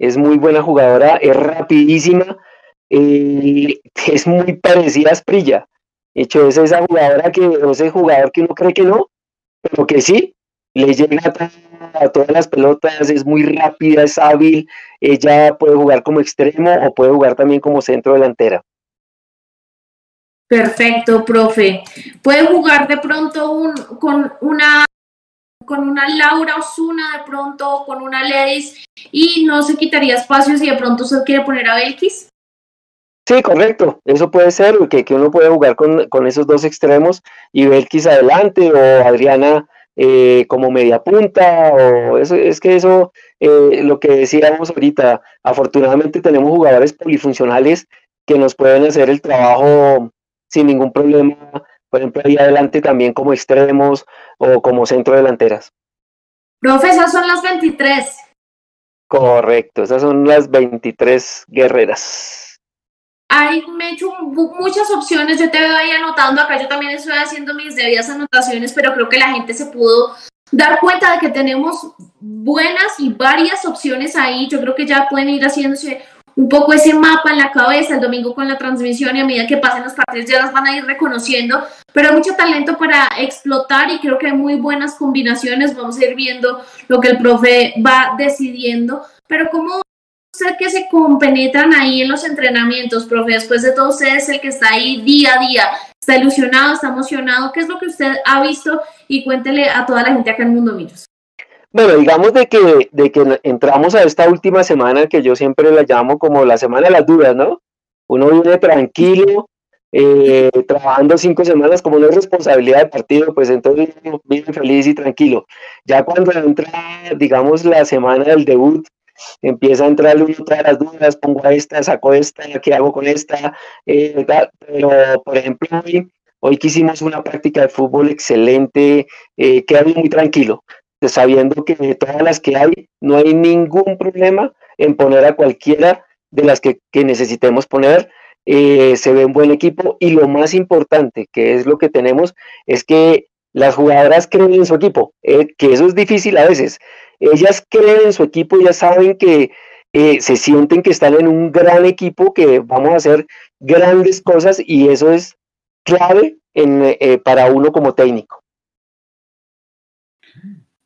es muy buena jugadora, es rapidísima, eh, es muy parecida a Sprilla. Hecho, es esa jugadora que, ese jugador que uno cree que no, pero que sí, le llega a, todas las pelotas, es muy rápida, es hábil, ella puede jugar como extremo o puede jugar también como centro delantera. Perfecto, profe. Puede jugar de pronto un, con una con una Laura Osuna de pronto, con una Ledis, y no se quitaría espacio si de pronto usted quiere poner a Belkis. Sí, correcto. Eso puede ser, que, que uno puede jugar con, con, esos dos extremos y Belkis adelante o Adriana eh, como media punta, o eso, es que eso, eh, lo que decíamos ahorita, afortunadamente tenemos jugadores polifuncionales que nos pueden hacer el trabajo sin ningún problema, por ejemplo, ahí adelante también como extremos o como centro delanteras. Profe, esas son las 23. Correcto, esas son las 23 guerreras hay me he hecho muchas opciones, yo te veo ahí anotando, acá. Yo también estoy haciendo mis debidas anotaciones, pero creo que la gente se pudo dar cuenta de que tenemos buenas y varias opciones ahí, yo creo que ya pueden ir haciéndose un poco ese mapa en la cabeza el domingo con la transmisión y a medida que pasen los partidos ya las van a ir reconociendo, pero hay mucho talento para explotar y creo que hay muy buenas combinaciones, vamos a ir viendo lo que el profe va decidiendo, pero usted que se compenetran ahí en los entrenamientos, profe? Después de todo, usted es el que está ahí día a día, está ilusionado, está emocionado. ¿Qué es lo que usted ha visto? Y cuéntele a toda la gente acá en Mundo Millos. Bueno, digamos de que, de que entramos a esta última semana que yo siempre la llamo como la semana de las dudas, ¿no? Uno viene tranquilo, eh, trabajando cinco semanas como no es responsabilidad del partido, pues entonces viene feliz y tranquilo. Ya cuando entra, digamos, la semana del debut, empieza a entrar todas las dudas, pongo a esta, saco esta, ¿qué hago con esta? Eh, pero, por ejemplo, hoy, hoy que hicimos una práctica de fútbol excelente, eh, quedé muy tranquilo, sabiendo que de todas las que hay, no hay ningún problema en poner a cualquiera de las que, necesitemos poner. Eh, se ve un buen equipo y lo más importante, que es lo que tenemos, es que las jugadoras creen en su equipo, eh, que eso es difícil a veces ellas creen en su equipo, ya saben que eh, se sienten que están en un gran equipo, que vamos a hacer grandes cosas y eso es clave eh, para uno como técnico.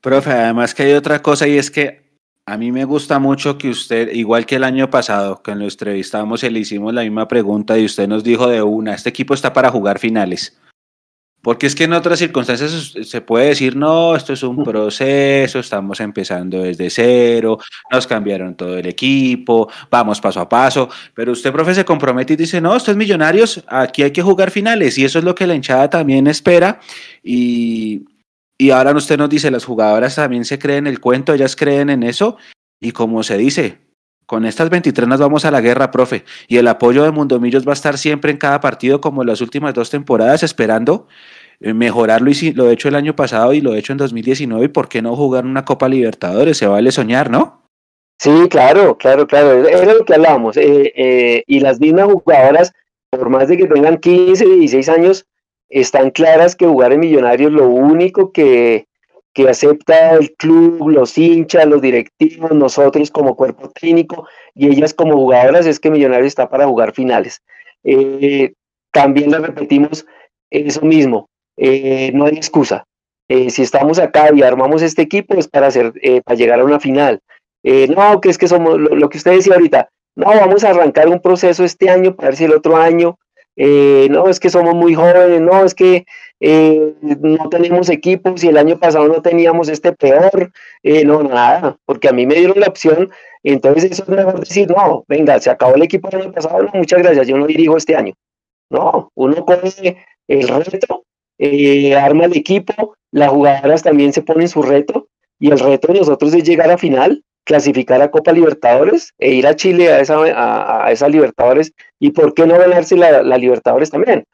Profe, además que hay otra cosa y es que a mí me gusta mucho que usted, igual que el año pasado, que lo entrevistamos y le hicimos la misma pregunta y usted nos dijo de una, este equipo está para jugar finales. Porque es que en otras circunstancias se puede decir, no, esto es un proceso, estamos empezando desde cero, nos cambiaron todo el equipo, vamos paso a paso, pero usted, profe, se compromete y dice, no, estos millonarios, aquí hay que jugar finales y eso es lo que la hinchada también espera. Y, y ahora usted nos dice, las jugadoras también se creen el cuento, ellas creen en eso y como se dice, con estas 23 nos vamos a la guerra, profe. Y el apoyo de Mundomillos va a estar siempre en cada partido, como las últimas dos temporadas, esperando mejorarlo. Y lo he hecho el año pasado y lo he hecho en 2019. ¿Y por qué no jugar una Copa Libertadores? Se vale soñar, ¿no? Sí, claro, claro, claro. Era lo que hablábamos. Eh, eh, y las mismas jugadoras, por más de que tengan 15, 16 años, están claras que jugar en Millonarios lo único que, que acepta el club, los hinchas, los directivos, nosotros como cuerpo técnico y ellas como jugadoras es que Millonarios está para jugar finales. también le repetimos eso mismo, no hay excusa. si estamos acá y armamos este equipo es para, hacer, para llegar a una final. no, que es que somos lo, que usted decía ahorita, no, vamos a arrancar un proceso este año para ver si el otro año, no, es que somos muy jóvenes, no, es que eh, no tenemos equipos y el año pasado no teníamos este peor, eh, no, nada, porque a mí me dieron la opción, entonces eso es mejor decir, no, venga, se acabó el equipo el año pasado, no, muchas gracias, yo no dirijo este año. No, uno coge el reto, eh, arma el equipo, las jugadoras también se ponen su reto y el reto de nosotros es llegar a final, clasificar a Copa Libertadores e ir a Chile a esa, a, esa Libertadores y por qué no ganarse la, la Libertadores también.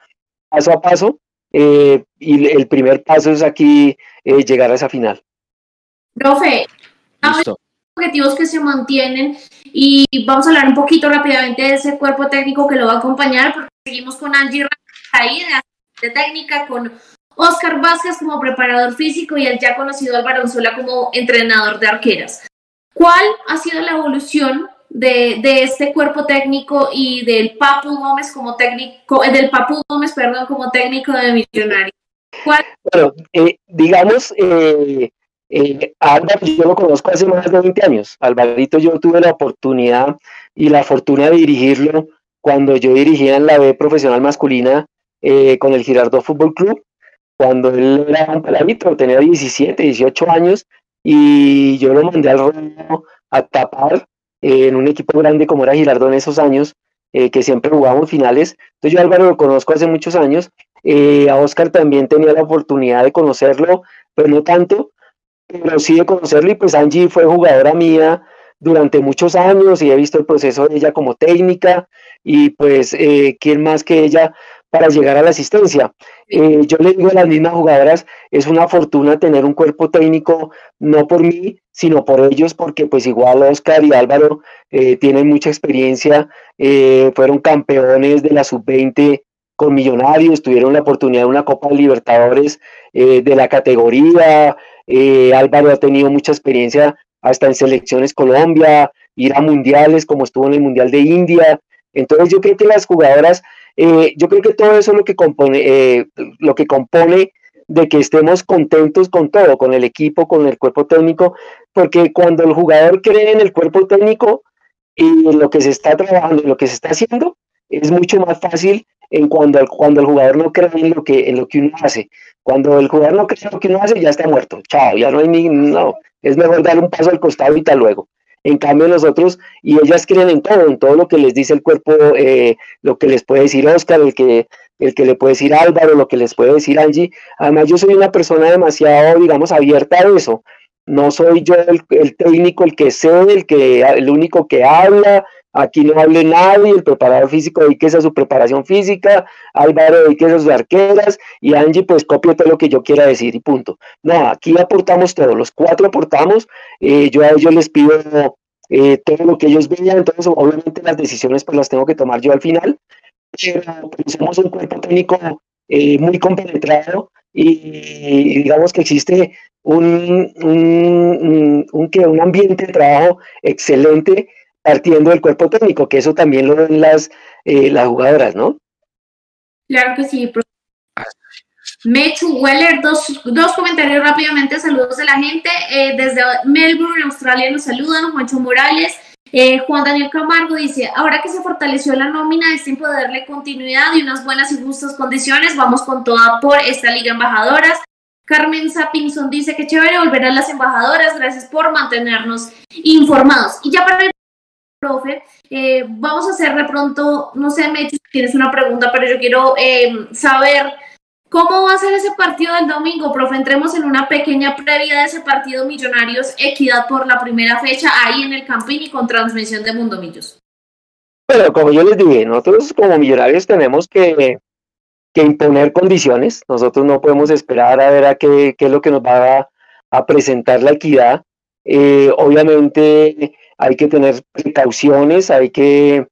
Paso a paso, eh, y el primer paso es aquí eh, llegar a esa final. Profe, objetivos que se mantienen y vamos a hablar un poquito rápidamente de ese cuerpo técnico que lo va a acompañar porque seguimos con Angie ahí de técnica, con Oscar Vázquez como preparador físico y el ya conocido Álvaro Unzola como entrenador de arqueras. ¿Cuál ha sido la evolución de, este cuerpo técnico y del Papu Gómez como técnico, eh, del Papu Gómez, perdón, como técnico de Millonarios. Bueno, eh, digamos, eh, eh, Álvaro yo lo conozco hace más de 20 años. Alvarito yo tuve la oportunidad y la fortuna de dirigirlo cuando yo dirigía en la B profesional masculina con el Girardot Fútbol Club, cuando él era un paladito, tenía 17, 18 años, y yo lo mandé al ruedo a tapar en un equipo grande como era Girardot en esos años, eh, que siempre jugábamos finales. Entonces yo a Álvaro lo conozco hace muchos años, eh, a Oscar también tenía la oportunidad de conocerlo, pero no tanto, pero sí de conocerlo y pues Angie fue jugadora mía durante muchos años y he visto el proceso de ella como técnica y pues eh, quién más que ella para llegar a la asistencia. Eh, yo le digo a las mismas jugadoras, es una fortuna tener un cuerpo técnico, no por mí, sino por ellos, porque pues igual Oscar y Álvaro eh, tienen mucha experiencia, eh, fueron campeones de la sub-20 con Millonarios, tuvieron la oportunidad de una Copa de Libertadores de la categoría, Álvaro ha tenido mucha experiencia hasta en selecciones Colombia, ir a mundiales como estuvo en el Mundial de India, entonces yo creo que las jugadoras eh, yo creo que todo eso es lo que compone, eh, lo que compone de que estemos contentos con todo, con el equipo, con el cuerpo técnico, porque cuando el jugador cree en el cuerpo técnico y en lo que se está trabajando, en lo que se está haciendo, es mucho más fácil en cuando, cuando el jugador no cree en lo que en lo que uno hace. Cuando el jugador no cree en lo que uno hace, ya está muerto. Chao, ya no hay ni no, es mejor dar un paso al costado y tal luego. En cambio nosotros, y ellas creen en todo, en todo lo que les dice el cuerpo, eh, lo que les puede decir Oscar, el que, el que le puede decir Álvaro, lo que les puede decir Angie. Además yo soy una persona demasiado, digamos, abierta a eso. No soy yo el, técnico, el que sé, el, que, el único que habla, aquí no hable nadie, el preparador físico dedíquese a su preparación física, Álvaro dedíquese a sus arqueras y Angie pues copio todo lo que yo quiera decir y punto. No, aquí aportamos todo, los cuatro aportamos, eh, yo a ellos les pido eh, todo lo que ellos vean, entonces obviamente las decisiones pues las tengo que tomar yo al final, pero pues, somos un cuerpo técnico eh, muy compenetrado y, digamos que existe un, un, un, un ambiente de trabajo excelente partiendo del cuerpo técnico, que eso también lo ven las, eh, las jugadoras, ¿no? Claro que sí. Mechu Weller, dos, dos comentarios rápidamente, saludos de la gente. Eh, desde Melbourne, Australia, nos saludan. Juancho Morales, eh, Juan Daniel Camargo dice, ahora que se fortaleció la nómina, es tiempo de darle continuidad y unas buenas y justas condiciones. Vamos con toda por esta Liga Embajadoras. Carmen Sapinson dice que chévere volver a las embajadoras. Gracias por mantenernos informados. Y ya para profe. Eh, vamos a hacer de pronto, no sé, me tienes una pregunta, pero yo quiero eh, saber cómo va a ser ese partido del domingo, profe. Entremos en una pequeña previa de ese partido Millonarios Equidad por la primera fecha ahí en el Campín y con transmisión de Mundo Millos. Bueno, como yo les dije, nosotros como Millonarios tenemos que, que imponer condiciones. Nosotros no podemos esperar a ver a qué, qué es lo que nos va a, presentar la equidad. Eh, obviamente hay que tener precauciones, hay que,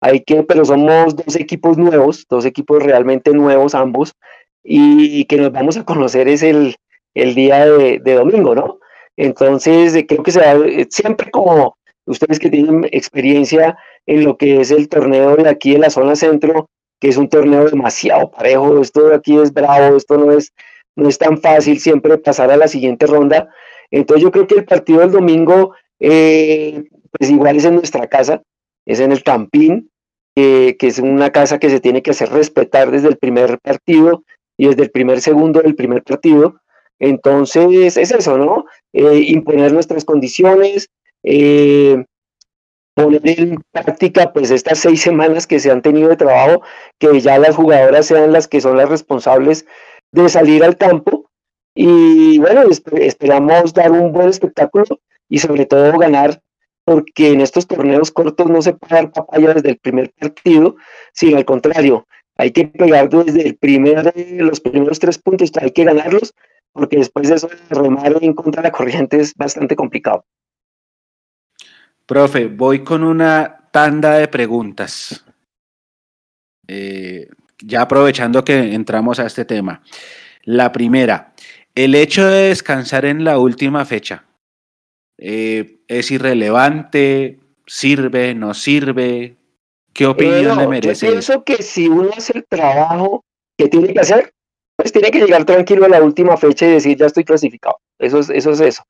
hay que, pero somos dos equipos nuevos, dos equipos realmente nuevos ambos, y que nos vamos a conocer es el, el día de, domingo, ¿no? Entonces, eh, creo que se eh, siempre como ustedes que tienen experiencia en lo que es el torneo de aquí en la zona centro, que es un torneo demasiado parejo, esto de aquí es bravo, esto no es, no es tan fácil siempre pasar a la siguiente ronda. Entonces yo creo que el partido del domingo, eh, pues igual es en nuestra casa, es en el Campín, que es una casa que se tiene que hacer respetar desde el primer partido y desde el primer segundo del primer partido. Entonces es eso, ¿no? Eh, imponer nuestras condiciones, eh, poner en práctica pues estas seis semanas que se han tenido de trabajo, que ya las jugadoras sean las que son las responsables de salir al campo y bueno, esperamos dar un buen espectáculo y sobre todo ganar porque en estos torneos cortos no se puede dar papaya desde el primer partido, sino al contrario, hay que pegar desde el primer, los primeros tres puntos, hay que ganarlos, porque después de eso remar en contra de la corriente es bastante complicado. Profe, voy con una tanda de preguntas. Eh, ya aprovechando que entramos a este tema. La primera, el hecho de descansar en la última fecha, eh, ¿es irrelevante? ¿Sirve? ¿No sirve? ¿Qué opinión le merece? Yo pienso que si uno hace el trabajo que tiene que hacer, pues tiene que llegar tranquilo a la última fecha y decir ya estoy clasificado. Eso es eso. Es eso.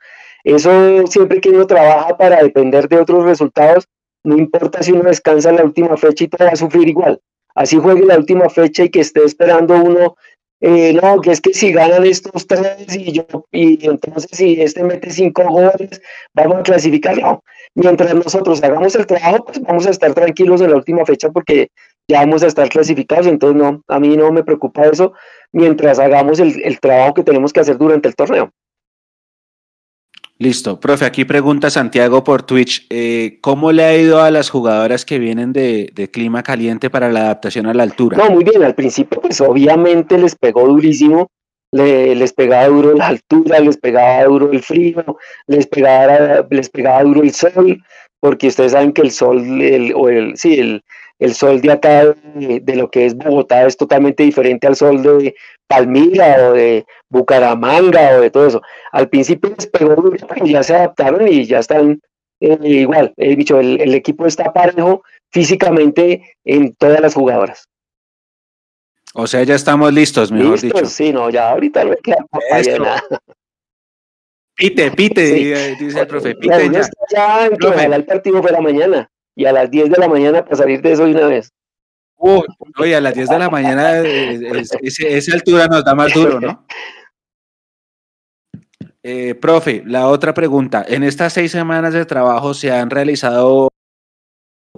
eso siempre que uno trabaja para depender de otros resultados, no importa si uno descansa en la última fecha y todo va a sufrir igual. Así juegue la última fecha y que esté esperando uno eh, no, que es que si ganan estos tres y yo, y entonces si este mete cinco goles, vamos a clasificar. No, mientras nosotros hagamos el trabajo, pues vamos a estar tranquilos en la última fecha porque ya vamos a estar clasificados. Entonces, no, a mí no me preocupa eso mientras hagamos el, el trabajo que tenemos que hacer durante el torneo. Listo. Profe, aquí pregunta Santiago por Twitch, eh, ¿cómo le ha ido a las jugadoras que vienen de, clima caliente para la adaptación a la altura? No, muy bien, al principio pues obviamente les pegó durísimo, les pegaba duro la altura, les pegaba duro el frío, les pegaba, les pegaba duro el sol, porque ustedes saben que el sol, el, o el, sí, el, el sol de acá de, lo que es Bogotá es totalmente diferente al sol de Palmira o de Bucaramanga o de todo eso. Al principio les pegó pero ya se adaptaron y ya están eh, igual. He dicho, el, equipo está parejo físicamente en todas las jugadoras. O sea, ya estamos listos, mejor dicho. Sí, no, ya ahorita no queda. Pite, pite, dice el profe. Pite ya. ya en que el partido la mañana y a las 10 de la mañana para salir de eso de una vez. Uy, oye, a las 10 de la mañana esa altura nos da más duro, ¿no? Eh, profe, la otra pregunta. En estas seis semanas de trabajo se han realizado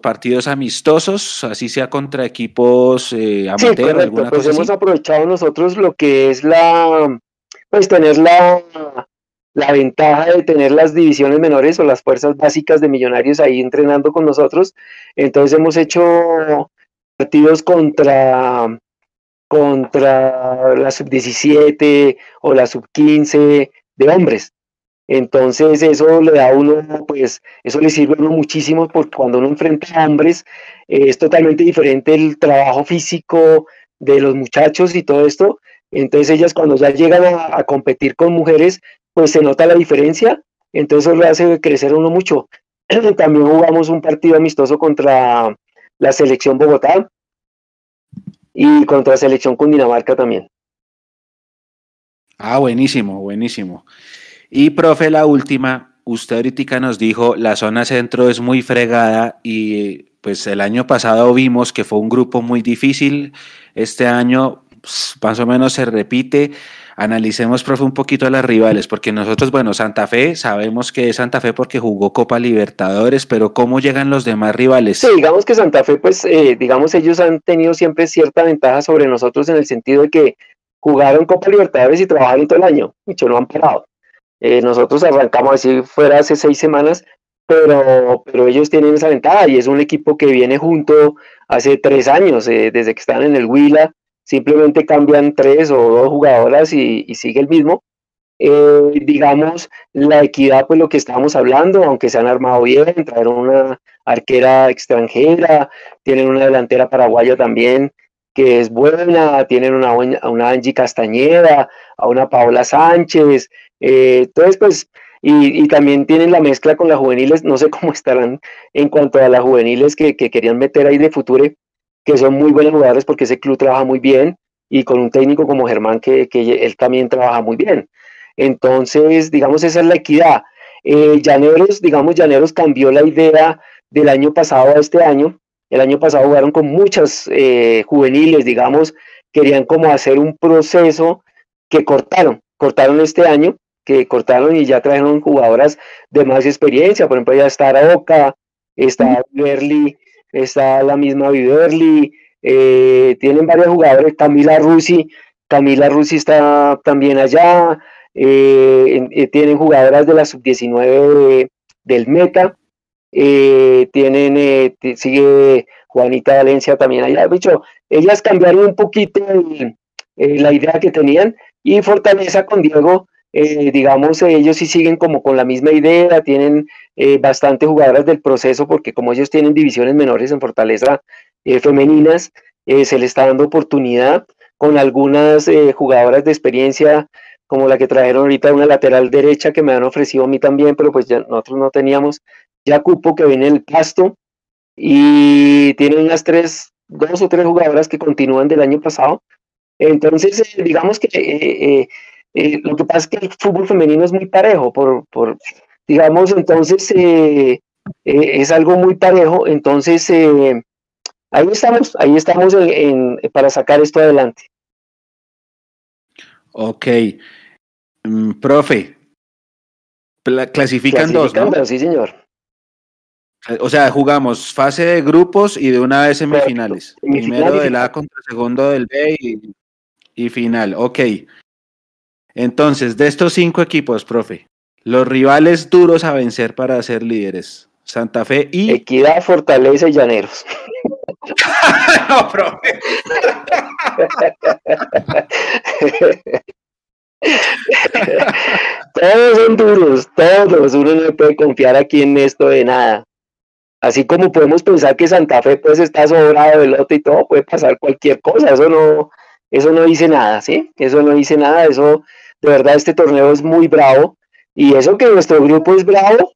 partidos amistosos, así sea contra equipos eh, amateur, sí, alguna pues hemos aprovechado nosotros lo que es la, pues tener la, la ventaja de tener las divisiones menores o las fuerzas básicas de Millonarios ahí entrenando con nosotros. Entonces hemos hecho partidos contra, contra la sub-17 o la sub-15 de hombres. Entonces eso le da a uno, pues eso le sirve a uno muchísimo porque cuando uno enfrenta a hombres eh, es totalmente diferente el trabajo físico de los muchachos y todo esto. Entonces ellas cuando ya llegan a competir con mujeres, pues se nota la diferencia, entonces le hace crecer uno mucho. También jugamos un partido amistoso contra la selección Bogotá y contra la selección Cundinamarca también. Ah, buenísimo, buenísimo. Y profe, la última, usted ahorita nos dijo, la zona centro es muy fregada y pues el año pasado vimos que fue un grupo muy difícil, este año pues, más o menos se repite analicemos, profe, un poquito a las rivales, porque nosotros, bueno, Santa Fe, sabemos que es Santa Fe porque jugó Copa Libertadores, pero ¿cómo llegan los demás rivales? Sí, digamos que Santa Fe, pues, eh, digamos, ellos han tenido siempre cierta ventaja sobre nosotros en el sentido de que jugaron Copa Libertadores y trabajaron todo el año, y no han parado. Eh, nosotros arrancamos así fuera hace seis semanas, pero, pero ellos tienen esa ventaja y es un equipo que viene junto hace tres años, eh, desde que están en el Huila, simplemente cambian tres o dos jugadoras y, sigue el mismo. Eh, digamos, la equidad, pues lo que estábamos hablando, aunque se han armado bien, trajeron una arquera extranjera, tienen una delantera paraguaya también que es buena, tienen una, una Angie Castañeda, a una Paola Sánchez, eh, entonces pues, y, también tienen la mezcla con las juveniles, no sé cómo estarán en cuanto a las juveniles que, que querían meter ahí de futuro, que son muy buenos jugadores porque ese club trabaja muy bien y con un técnico como Germán que, que él también trabaja muy bien. Entonces, digamos, esa es la equidad. Eh, Llaneros, digamos, Llaneros cambió la idea del año pasado a este año. El año pasado jugaron con muchas eh, juveniles, digamos, querían como hacer un proceso que cortaron, cortaron este año, que cortaron y ya trajeron jugadoras de más experiencia, por ejemplo, ya está Aroca, está Berli, está la misma Viverli, eh, tienen varios jugadores, Camila Rusi, Camila Rusi está también allá, eh, eh, tienen jugadoras de la sub-19 del Meta, tienen, sigue Juanita Valencia también allá, dicho, ellas cambiaron un poquito la idea que tenían y Fortaleza con Diego, digamos, ellos sí siguen como con la misma idea, tienen bastante jugadoras del proceso porque como ellos tienen divisiones menores en Fortaleza femeninas, se les está dando oportunidad con algunas jugadoras de experiencia como la que trajeron ahorita una lateral derecha que me han ofrecido a mí también, pero pues ya nosotros no teníamos ya cupo que viene el pasto y tienen unas tres, dos o tres jugadoras que continúan del año pasado. Entonces, eh, digamos que eh, eh, lo que pasa es que el fútbol femenino es muy parejo, por, por digamos, entonces es algo muy parejo, entonces ahí estamos, ahí estamos para sacar esto adelante. Ok. Mm, profe, clasifican, dos, ¿no? Sí, señor. Eh, o sea, jugamos fase de grupos y de una vez semifinales. Primero del A contra segundo del B y, final. Ok. Entonces, de estos cinco equipos, profe, los rivales duros a vencer para ser líderes. Santa Fe y. Equidad, Fortaleza y Llaneros. no, profe. todos son duros, todos. Uno no puede confiar aquí en esto de nada. Así como podemos pensar que Santa Fe pues está sobrado de lote y todo, puede pasar cualquier cosa. Eso no, eso no dice nada, ¿sí? Eso no dice nada. Eso, de verdad, este torneo es muy bravo. Y eso que nuestro grupo es bravo,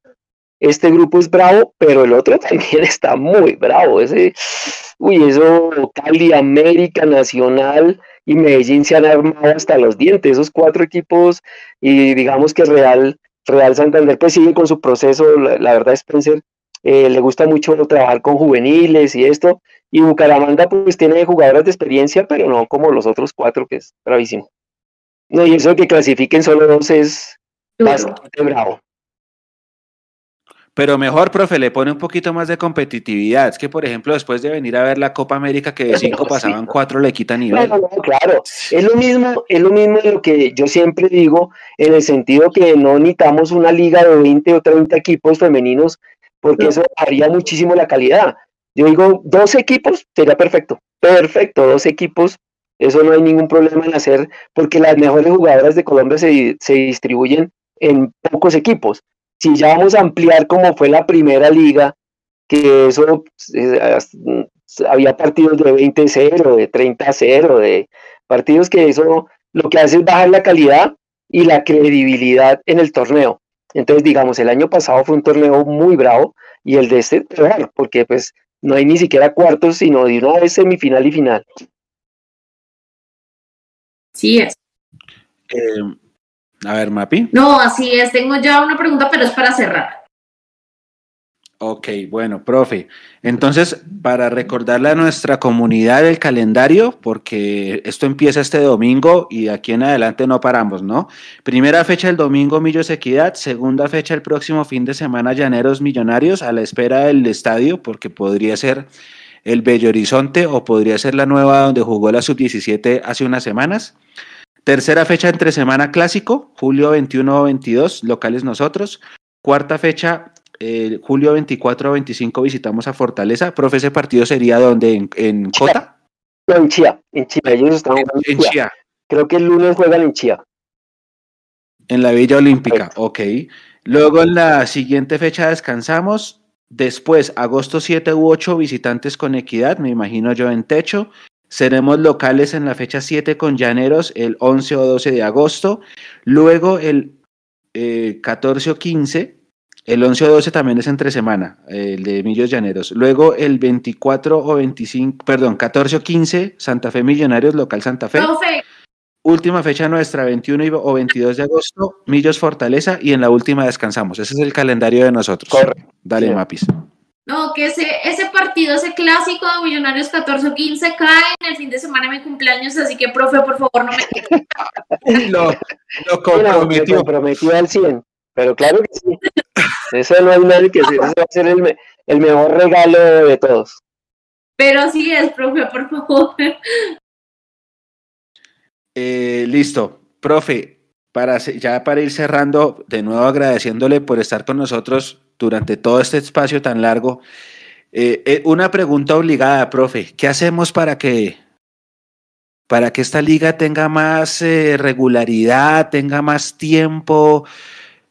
este grupo es bravo, pero el otro también está muy bravo. Ese, uy, eso, Cali, América, Nacional, y Medellín se han armado hasta los dientes, esos cuatro equipos, y digamos que Real, Real Santander pues sigue con su proceso, la, verdad Spencer eh, le gusta mucho trabajar con juveniles y esto, y Bucaramanga pues tiene jugadoras de experiencia, pero no como los otros cuatro, que es bravísimo. No, y eso de que clasifiquen solo dos es bastante bravo. Pero mejor, profe, le pone un poquito más de competitividad. Es que, por ejemplo, después de venir a ver la Copa América, que de cinco pasaban cuatro, le quitan nivel. No, no, claro. Es lo mismo, es lo mismo de lo que yo siempre digo, en el sentido que no necesitamos una liga de 20 o 30 equipos femeninos, porque eso haría muchísimo la calidad. Yo digo, dos equipos sería perfecto. Perfecto, dos equipos. Eso no hay ningún problema en hacer, porque las mejores jugadoras de Colombia se, se distribuyen en pocos equipos si ya vamos a ampliar como fue la primera liga, que eso eh, había partidos de 20-0, de 30-0, de partidos que eso lo que hace es bajar la calidad y la credibilidad en el torneo. Entonces, digamos, el año pasado fue un torneo muy bravo y el de este porque pues no hay ni siquiera cuartos, sino de una vez semifinal y final. Sí es. Eh, a ver, Mapi. No, así es. Tengo ya una pregunta, pero es para cerrar. Ok, bueno, profe. Entonces, para recordarle a nuestra comunidad el calendario, porque esto empieza este domingo y de aquí en adelante no paramos, ¿no? Primera fecha el domingo Millos Equidad, segunda fecha el próximo fin de semana Llaneros Millonarios, a la espera del estadio, porque podría ser el Bello Horizonte o podría ser la nueva donde jugó la sub-17 hace unas semanas. Tercera fecha entre semana clásico, julio 21-22, locales nosotros. Cuarta fecha, eh, julio 24-25, visitamos a Fortaleza. Profe, ese partido sería donde, en, en Cota. No, en Chía, en Chía, ellos están en, en Chía. Creo que el lunes juegan en Chía. En la Villa Olímpica, ok. Luego en la siguiente fecha descansamos. Después, agosto 7 u 8, visitantes con equidad, me imagino yo en techo. Seremos locales en la fecha 7 con Llaneros el 11 o 12 de agosto. Luego el 14 eh, o 15 El 11 o 12 también es entre semana, el de Millos Llaneros. Luego el 24 o 25, perdón, 14 o 15, Santa Fe Millonarios, local Santa Fe. Última fecha nuestra, 21 o 22 de agosto, Millos Fortaleza y en la última descansamos. Ese es el calendario de nosotros. Corre. Dale, Mapis. No, que ese, ese partido, ese clásico de Millonarios 14 o 15 cae en el fin de semana de mi cumpleaños, así que, profe, por favor, no me... lo, lo comprometió. Lo comprometió al 100, pero claro que sí. Eso no hay nadie que se, ese va a ser el, el mejor regalo de todos. Pero sí es, profe, por favor. Eh, listo, profe, para, ya para ir cerrando, de nuevo agradeciéndole por estar con nosotros durante todo este espacio tan largo. Eh, eh, una pregunta obligada, profe, ¿qué hacemos para que, para que esta liga tenga más regularidad, tenga más tiempo?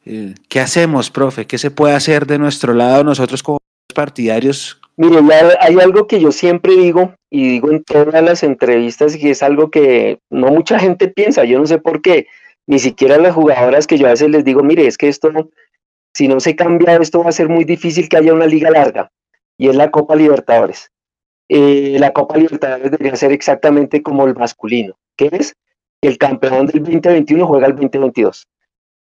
¿Qué hacemos, profe? ¿Qué se puede hacer de nuestro lado nosotros como partidarios Mire, hay algo que yo siempre digo y digo en todas las entrevistas y es algo que no mucha gente piensa, yo no sé por qué, ni siquiera las jugadoras que yo a veces les digo, mire, es que esto, si no se cambia esto va a ser muy difícil que haya una liga larga y es la Copa Libertadores. Eh, la Copa Libertadores debería ser exactamente como el masculino, que es el campeón del 2021 juega el 2022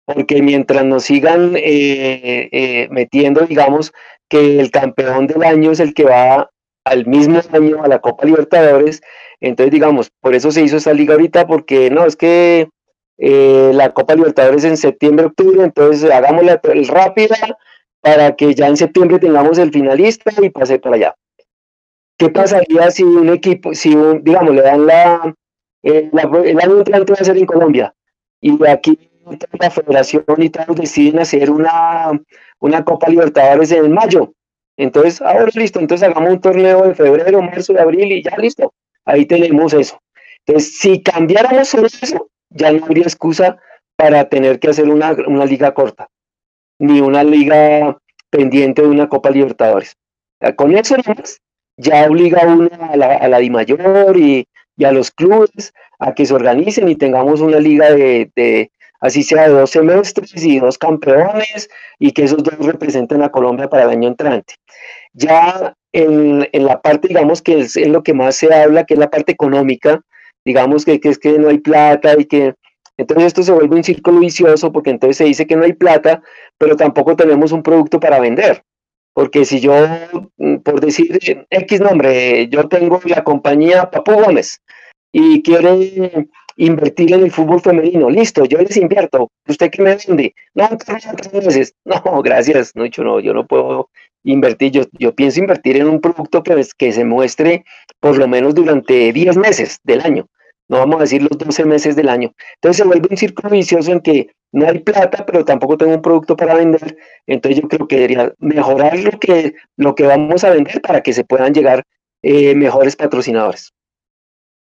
porque mientras nos sigan eh, eh, metiendo, digamos, que el campeón del año es el que va al mismo año a la Copa Libertadores, entonces digamos, por eso se hizo esta liga ahorita, porque no, es que eh, la Copa Libertadores en septiembre, octubre, entonces hagámosla rápida para que ya en septiembre tengamos el finalista y pase para allá. ¿Qué pasaría si un equipo, si un, digamos, le dan la, el año entrante va a ser en Colombia y aquí la federación y todos deciden hacer una, una Copa Libertadores en mayo. Entonces, ahora listo, entonces hagamos un torneo de febrero, marzo, de abril y ya listo. Ahí tenemos eso. Entonces, si cambiáramos eso, ya no habría excusa para tener que hacer una, una liga corta, ni una liga pendiente de una Copa Libertadores. Con eso ya obliga a uno a la, a la Di Mayor y, y, a los clubes a que se organicen y tengamos una liga de, así sea dos semestres y dos campeones, y que esos dos representen a Colombia para el año entrante. Ya en, en la parte, digamos, que es lo que más se habla, que es la parte económica, digamos que, es que no hay plata y que entonces esto se vuelve un círculo vicioso porque entonces se dice que no hay plata, pero tampoco tenemos un producto para vender. Porque si yo, mm, por decir X nombre, yo tengo la compañía Papu Gómez y quiere invertir en el fútbol femenino. Listo, yo les invierto. ¿Usted qué me vende? No, tres meses. No, gracias. No, yo no, yo no puedo invertir. Yo, yo pienso invertir en un producto que, que se muestre por lo menos durante 10 meses del año. No vamos a decir los 12 meses del año. Entonces se vuelve un círculo vicioso en que no hay plata, pero tampoco tengo un producto para vender. Entonces yo creo que debería mejorar lo que, lo que vamos a vender para que se puedan llegar eh, mejores patrocinadores.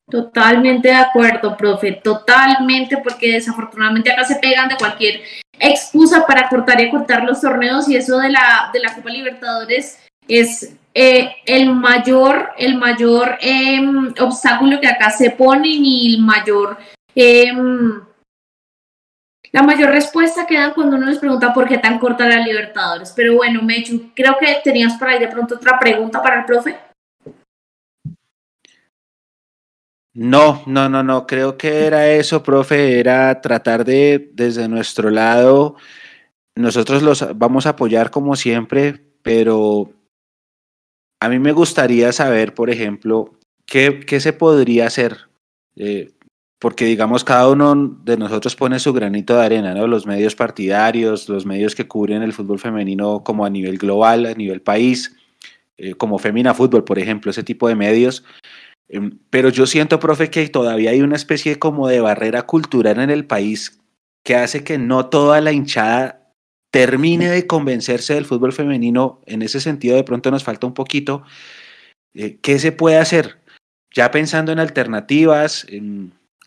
Totalmente de acuerdo, profe, totalmente, porque desafortunadamente acá se pegan de cualquier excusa para cortar y cortar los torneos y eso de la, de la Copa Libertadores es eh, el mayor, el mayor eh, obstáculo que acá se pone y el mayor, eh, la mayor respuesta que dan cuando uno les pregunta por qué tan corta la Libertadores. Pero bueno, Mechu, creo que tenías por ahí de pronto otra pregunta para el profe. No, no, no, no, creo que era eso, profe, era tratar de, desde nuestro lado, nosotros los vamos a apoyar como siempre, pero a mí me gustaría saber, por ejemplo, qué, qué se podría hacer, eh, porque digamos, cada uno de nosotros pone su granito de arena, ¿no? Los medios partidarios, los medios que cubren el fútbol femenino como a nivel global, a nivel país, eh, como Femina Fútbol, por ejemplo, ese tipo de medios pero yo siento, profe, que todavía hay una especie como de barrera cultural en el país que hace que no toda la hinchada termine de convencerse del fútbol femenino. En ese sentido, de pronto nos falta un poquito. Eh, ¿Qué se puede hacer? Ya pensando en alternativas,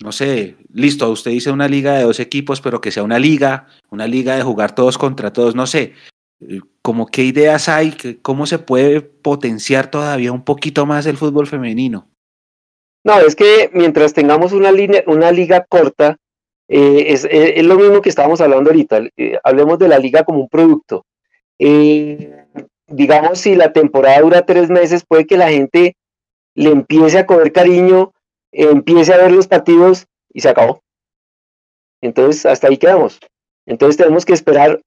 no sé, listo, usted dice una liga de dos equipos, pero que sea una liga, una liga de jugar todos contra todos, no sé. Eh, como qué ideas hay, cómo se puede potenciar todavía un poquito más el fútbol femenino. No, es que mientras tengamos una, liga corta, eh, es, es, lo mismo que estábamos hablando ahorita. Eh, hablemos de la liga como un producto. eh, digamos, si la temporada dura tres meses, puede que la gente le empiece a coger cariño, empiece a ver los partidos y se acabó. Entonces, hasta ahí quedamos. Entonces tenemos que esperar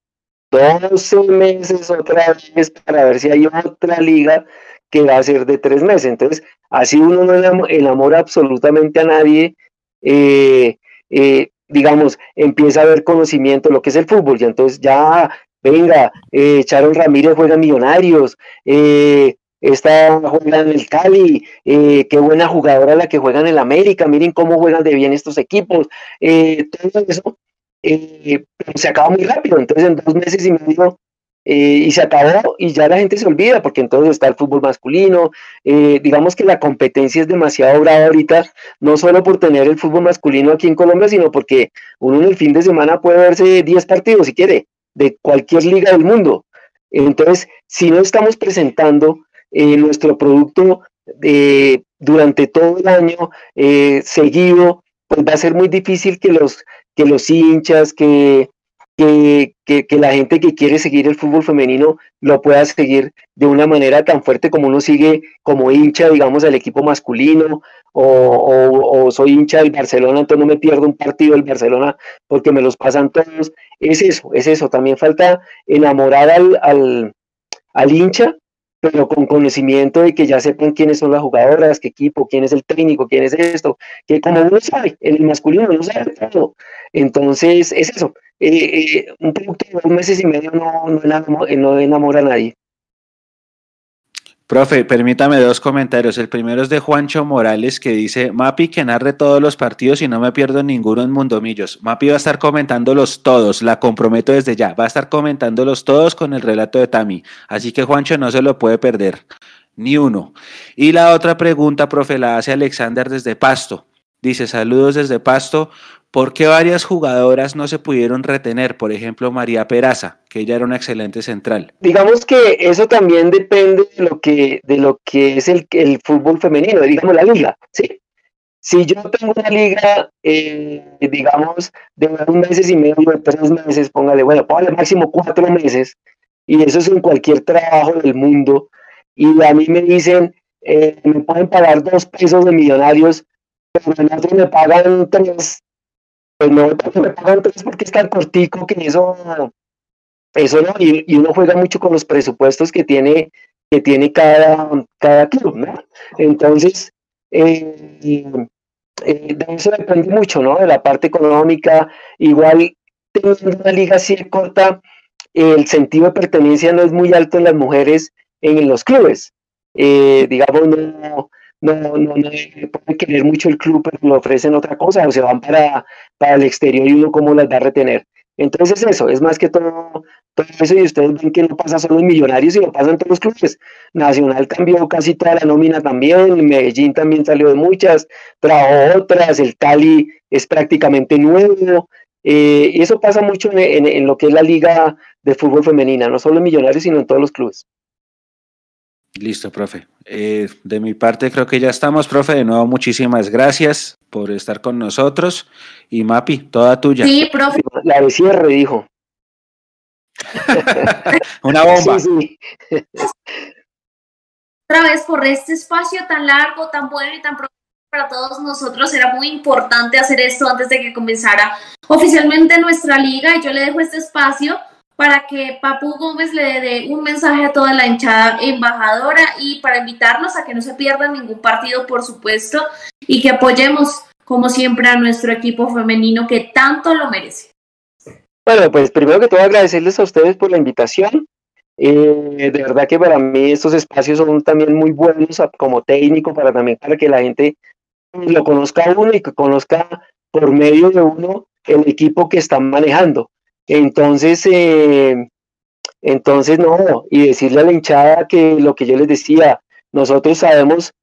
12 meses otra vez para ver si hay otra liga que va a ser de tres meses. Entonces, así uno no enamora absolutamente a nadie, eh, eh, digamos, empieza a ver conocimiento de lo que es el fútbol. Y entonces ya, venga, eh, Charon Ramírez juega Millonarios, eh, esta juega en el Cali, qué buena jugadora la que juega en el América, miren cómo juegan de bien estos equipos, todo eso se acaba muy rápido, entonces en dos meses y medio eh, y se acabó y ya la gente se olvida porque entonces está el fútbol masculino. Eh, digamos que la competencia es demasiado brava ahorita, no solo por tener el fútbol masculino aquí en Colombia, sino porque uno en el fin de semana puede verse 10 partidos si quiere, de cualquier liga del mundo. Entonces, si no estamos presentando eh, nuestro producto durante todo el año seguido, pues va a ser muy difícil que los, que los hinchas, que, que, la gente que quiere seguir el fútbol femenino lo pueda seguir de una manera tan fuerte como uno sigue como hincha, digamos, del equipo masculino, o, soy hincha del Barcelona, entonces no me pierdo un partido del Barcelona porque me los pasan todos. Es eso, es eso. También falta enamorar al, al, al hincha pero con conocimiento de que ya sepan quiénes son las jugadoras, qué equipo, quién es el técnico, quién es esto, que como uno sabe, en el masculino no sabe todo. Entonces, es eso. Eh, eh, un producto de dos meses y medio no, no, enamora, a nadie. Profe, permítame dos comentarios. El primero es de Juancho Morales que dice, Mapi que narre todos los partidos y no me pierdo ninguno en Mundomillos. Mapi va a estar comentándolos todos, la comprometo desde ya. Va a estar comentándolos todos con el relato de Tami. Así que Juancho no se lo puede perder, ni uno. Y la otra pregunta, profe, la hace Alexander desde Pasto. Dice, saludos desde Pasto. ¿Por qué varias jugadoras no se pudieron retener? Por ejemplo, María Peraza, que ella era una excelente central. Digamos que eso también depende de lo que, de lo que es el, el fútbol femenino, digamos la liga. ¿sí? Si yo tengo una liga, eh, digamos, de un meses y medio, de tres meses, póngale, bueno, póngale máximo cuatro meses, y eso es en cualquier trabajo del mundo, y a mí me dicen, eh, me pueden pagar dos pesos de millonarios, pero me pagan tres, pues no me pagan tres porque es tan cortico que eso, eso no, y, uno juega mucho con los presupuestos que tiene, que tiene cada, cada club, ¿no? Entonces, eh, eh, de eso depende mucho, ¿no? De la parte económica, igual teniendo una liga así corta, el sentido de pertenencia no es muy alto en las mujeres en los clubes. Eh, digamos, no, no, no, no puede querer mucho el club, pero le ofrecen otra cosa, o se van para, para el exterior y uno cómo las va a retener. Entonces eso, es más que todo, todo eso y ustedes ven que no pasa solo en Millonarios, sino pasa en todos los clubes. Nacional cambió casi toda la nómina también, Medellín también salió de muchas, trajo otras, el Cali es prácticamente nuevo, eh, y eso pasa mucho en, en, lo que es la liga de fútbol femenina, no solo en Millonarios, sino en todos los clubes. Listo, profe. Eh, de mi parte creo que ya estamos, profe. De nuevo, muchísimas gracias por estar con nosotros. Y Mapi, toda tuya. Sí, profe. La de cierre, dijo. Una bomba. Sí, Otra vez por este espacio tan largo, tan bueno y tan profundo para todos nosotros. Era muy importante hacer esto antes de que comenzara oficialmente nuestra liga. Y yo le dejo este espacio para que Papu Gómez le dé un mensaje a toda la hinchada embajadora y para invitarnos a que no se pierdan ningún partido, por supuesto, y que apoyemos, como siempre, a nuestro equipo femenino que tanto lo merece. Bueno, pues primero que todo agradecerles a ustedes por la invitación. Eh, de verdad que para mí estos espacios son también muy buenos como técnico, para también para que la gente lo conozca uno y que conozca por medio de uno el equipo que están manejando. Entonces, eh, entonces no, y decirle a la hinchada que lo que yo les decía, nosotros sabemos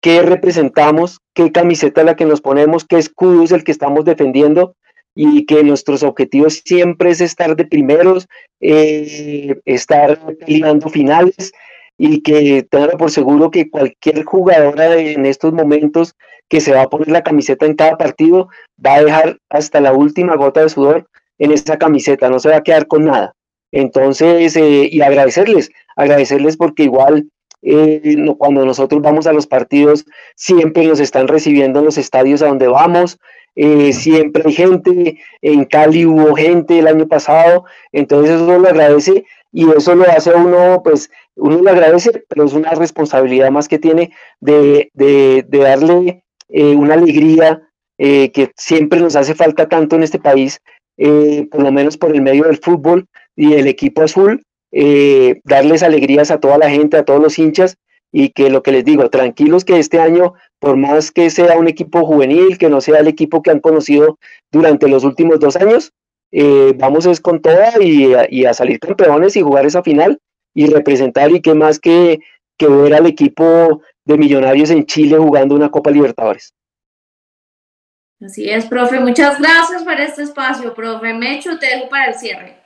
qué representamos, qué camiseta la que nos ponemos, qué escudo es el que estamos defendiendo y que nuestros objetivos siempre es estar de primeros, eh, estar peleando finales y que tenga por seguro que cualquier jugadora en estos momentos que se va a poner la camiseta en cada partido va a dejar hasta la última gota de sudor en esa camiseta, no se va a quedar con nada. Entonces, eh, y agradecerles, agradecerles porque igual eh, cuando nosotros vamos a los partidos, siempre nos están recibiendo en los estadios a donde vamos, eh, siempre hay gente, en Cali hubo gente el año pasado, entonces eso lo agradece y eso lo hace uno, pues uno lo agradece, pero es una responsabilidad más que tiene de, de, darle una alegría que siempre nos hace falta tanto en este país, por lo menos por el medio del fútbol y el equipo azul, eh, darles alegrías a toda la gente, a todos los hinchas y que lo que les digo, tranquilos que este año, por más que sea un equipo juvenil, que no sea el equipo que han conocido durante los últimos dos años, eh, vamos es con toda y, a salir campeones y jugar esa final y representar y qué más que, que ver al equipo de Millonarios en Chile jugando una Copa Libertadores. Así es, profe. Muchas gracias por este espacio, profe. Mecho, te dejo para el cierre.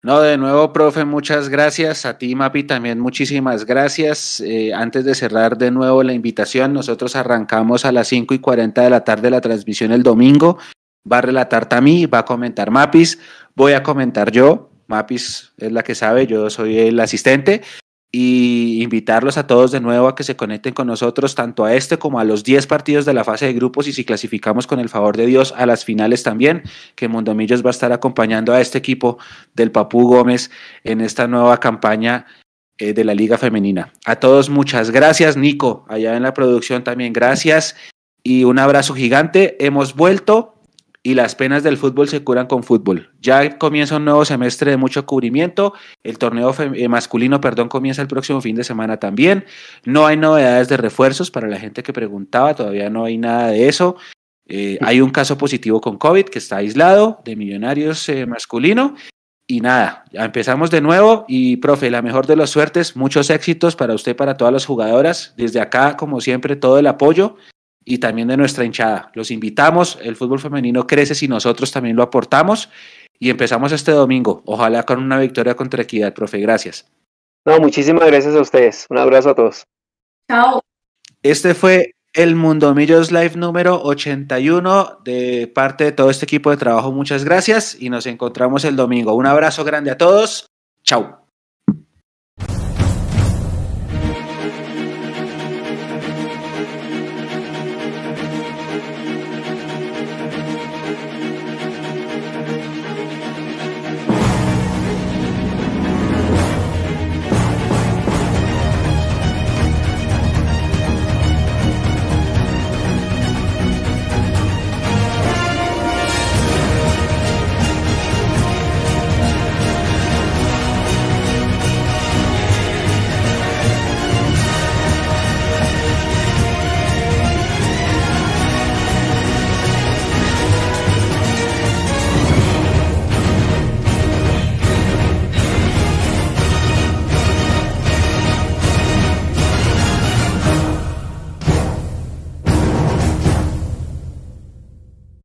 No, de nuevo, profe, muchas gracias. A ti, Mapi, también muchísimas gracias. Eh, antes de cerrar de nuevo la invitación, nosotros arrancamos a las 5 y 40 de la tarde la transmisión el domingo. Va a relatar Tami, va a comentar Mapis, voy a comentar yo. Mapis es la que sabe, yo soy el asistente y invitarlos a todos de nuevo a que se conecten con nosotros, tanto a este como a los 10 partidos de la fase de grupos y si clasificamos con el favor de Dios a las finales también, que Mondomillos va a estar acompañando a este equipo del Papú Gómez en esta nueva campaña eh, de la Liga Femenina. A todos muchas gracias, Nico, allá en la producción también gracias y un abrazo gigante. Hemos vuelto y las penas del fútbol se curan con fútbol. Ya comienza un nuevo semestre de mucho cubrimiento. El torneo eh, masculino, perdón, comienza el próximo fin de semana también. No hay novedades de refuerzos para la gente que preguntaba, todavía no hay nada de eso. Eh, hay un caso positivo con COVID que está aislado de millonarios eh, masculino. Y nada, ya empezamos de nuevo y profe, la mejor de las suertes, muchos éxitos para usted, para todas las jugadoras. Desde acá, como siempre, todo el apoyo y también de nuestra hinchada. Los invitamos, el fútbol femenino crece si nosotros también lo aportamos y empezamos este domingo, ojalá con una victoria contra Equidad, profe, gracias. No, muchísimas gracias a ustedes, un abrazo a todos. Chao. Este fue el Mundo Millos Live número 81 de parte de todo este equipo de trabajo, muchas gracias y nos encontramos el domingo. Un abrazo grande a todos, chao.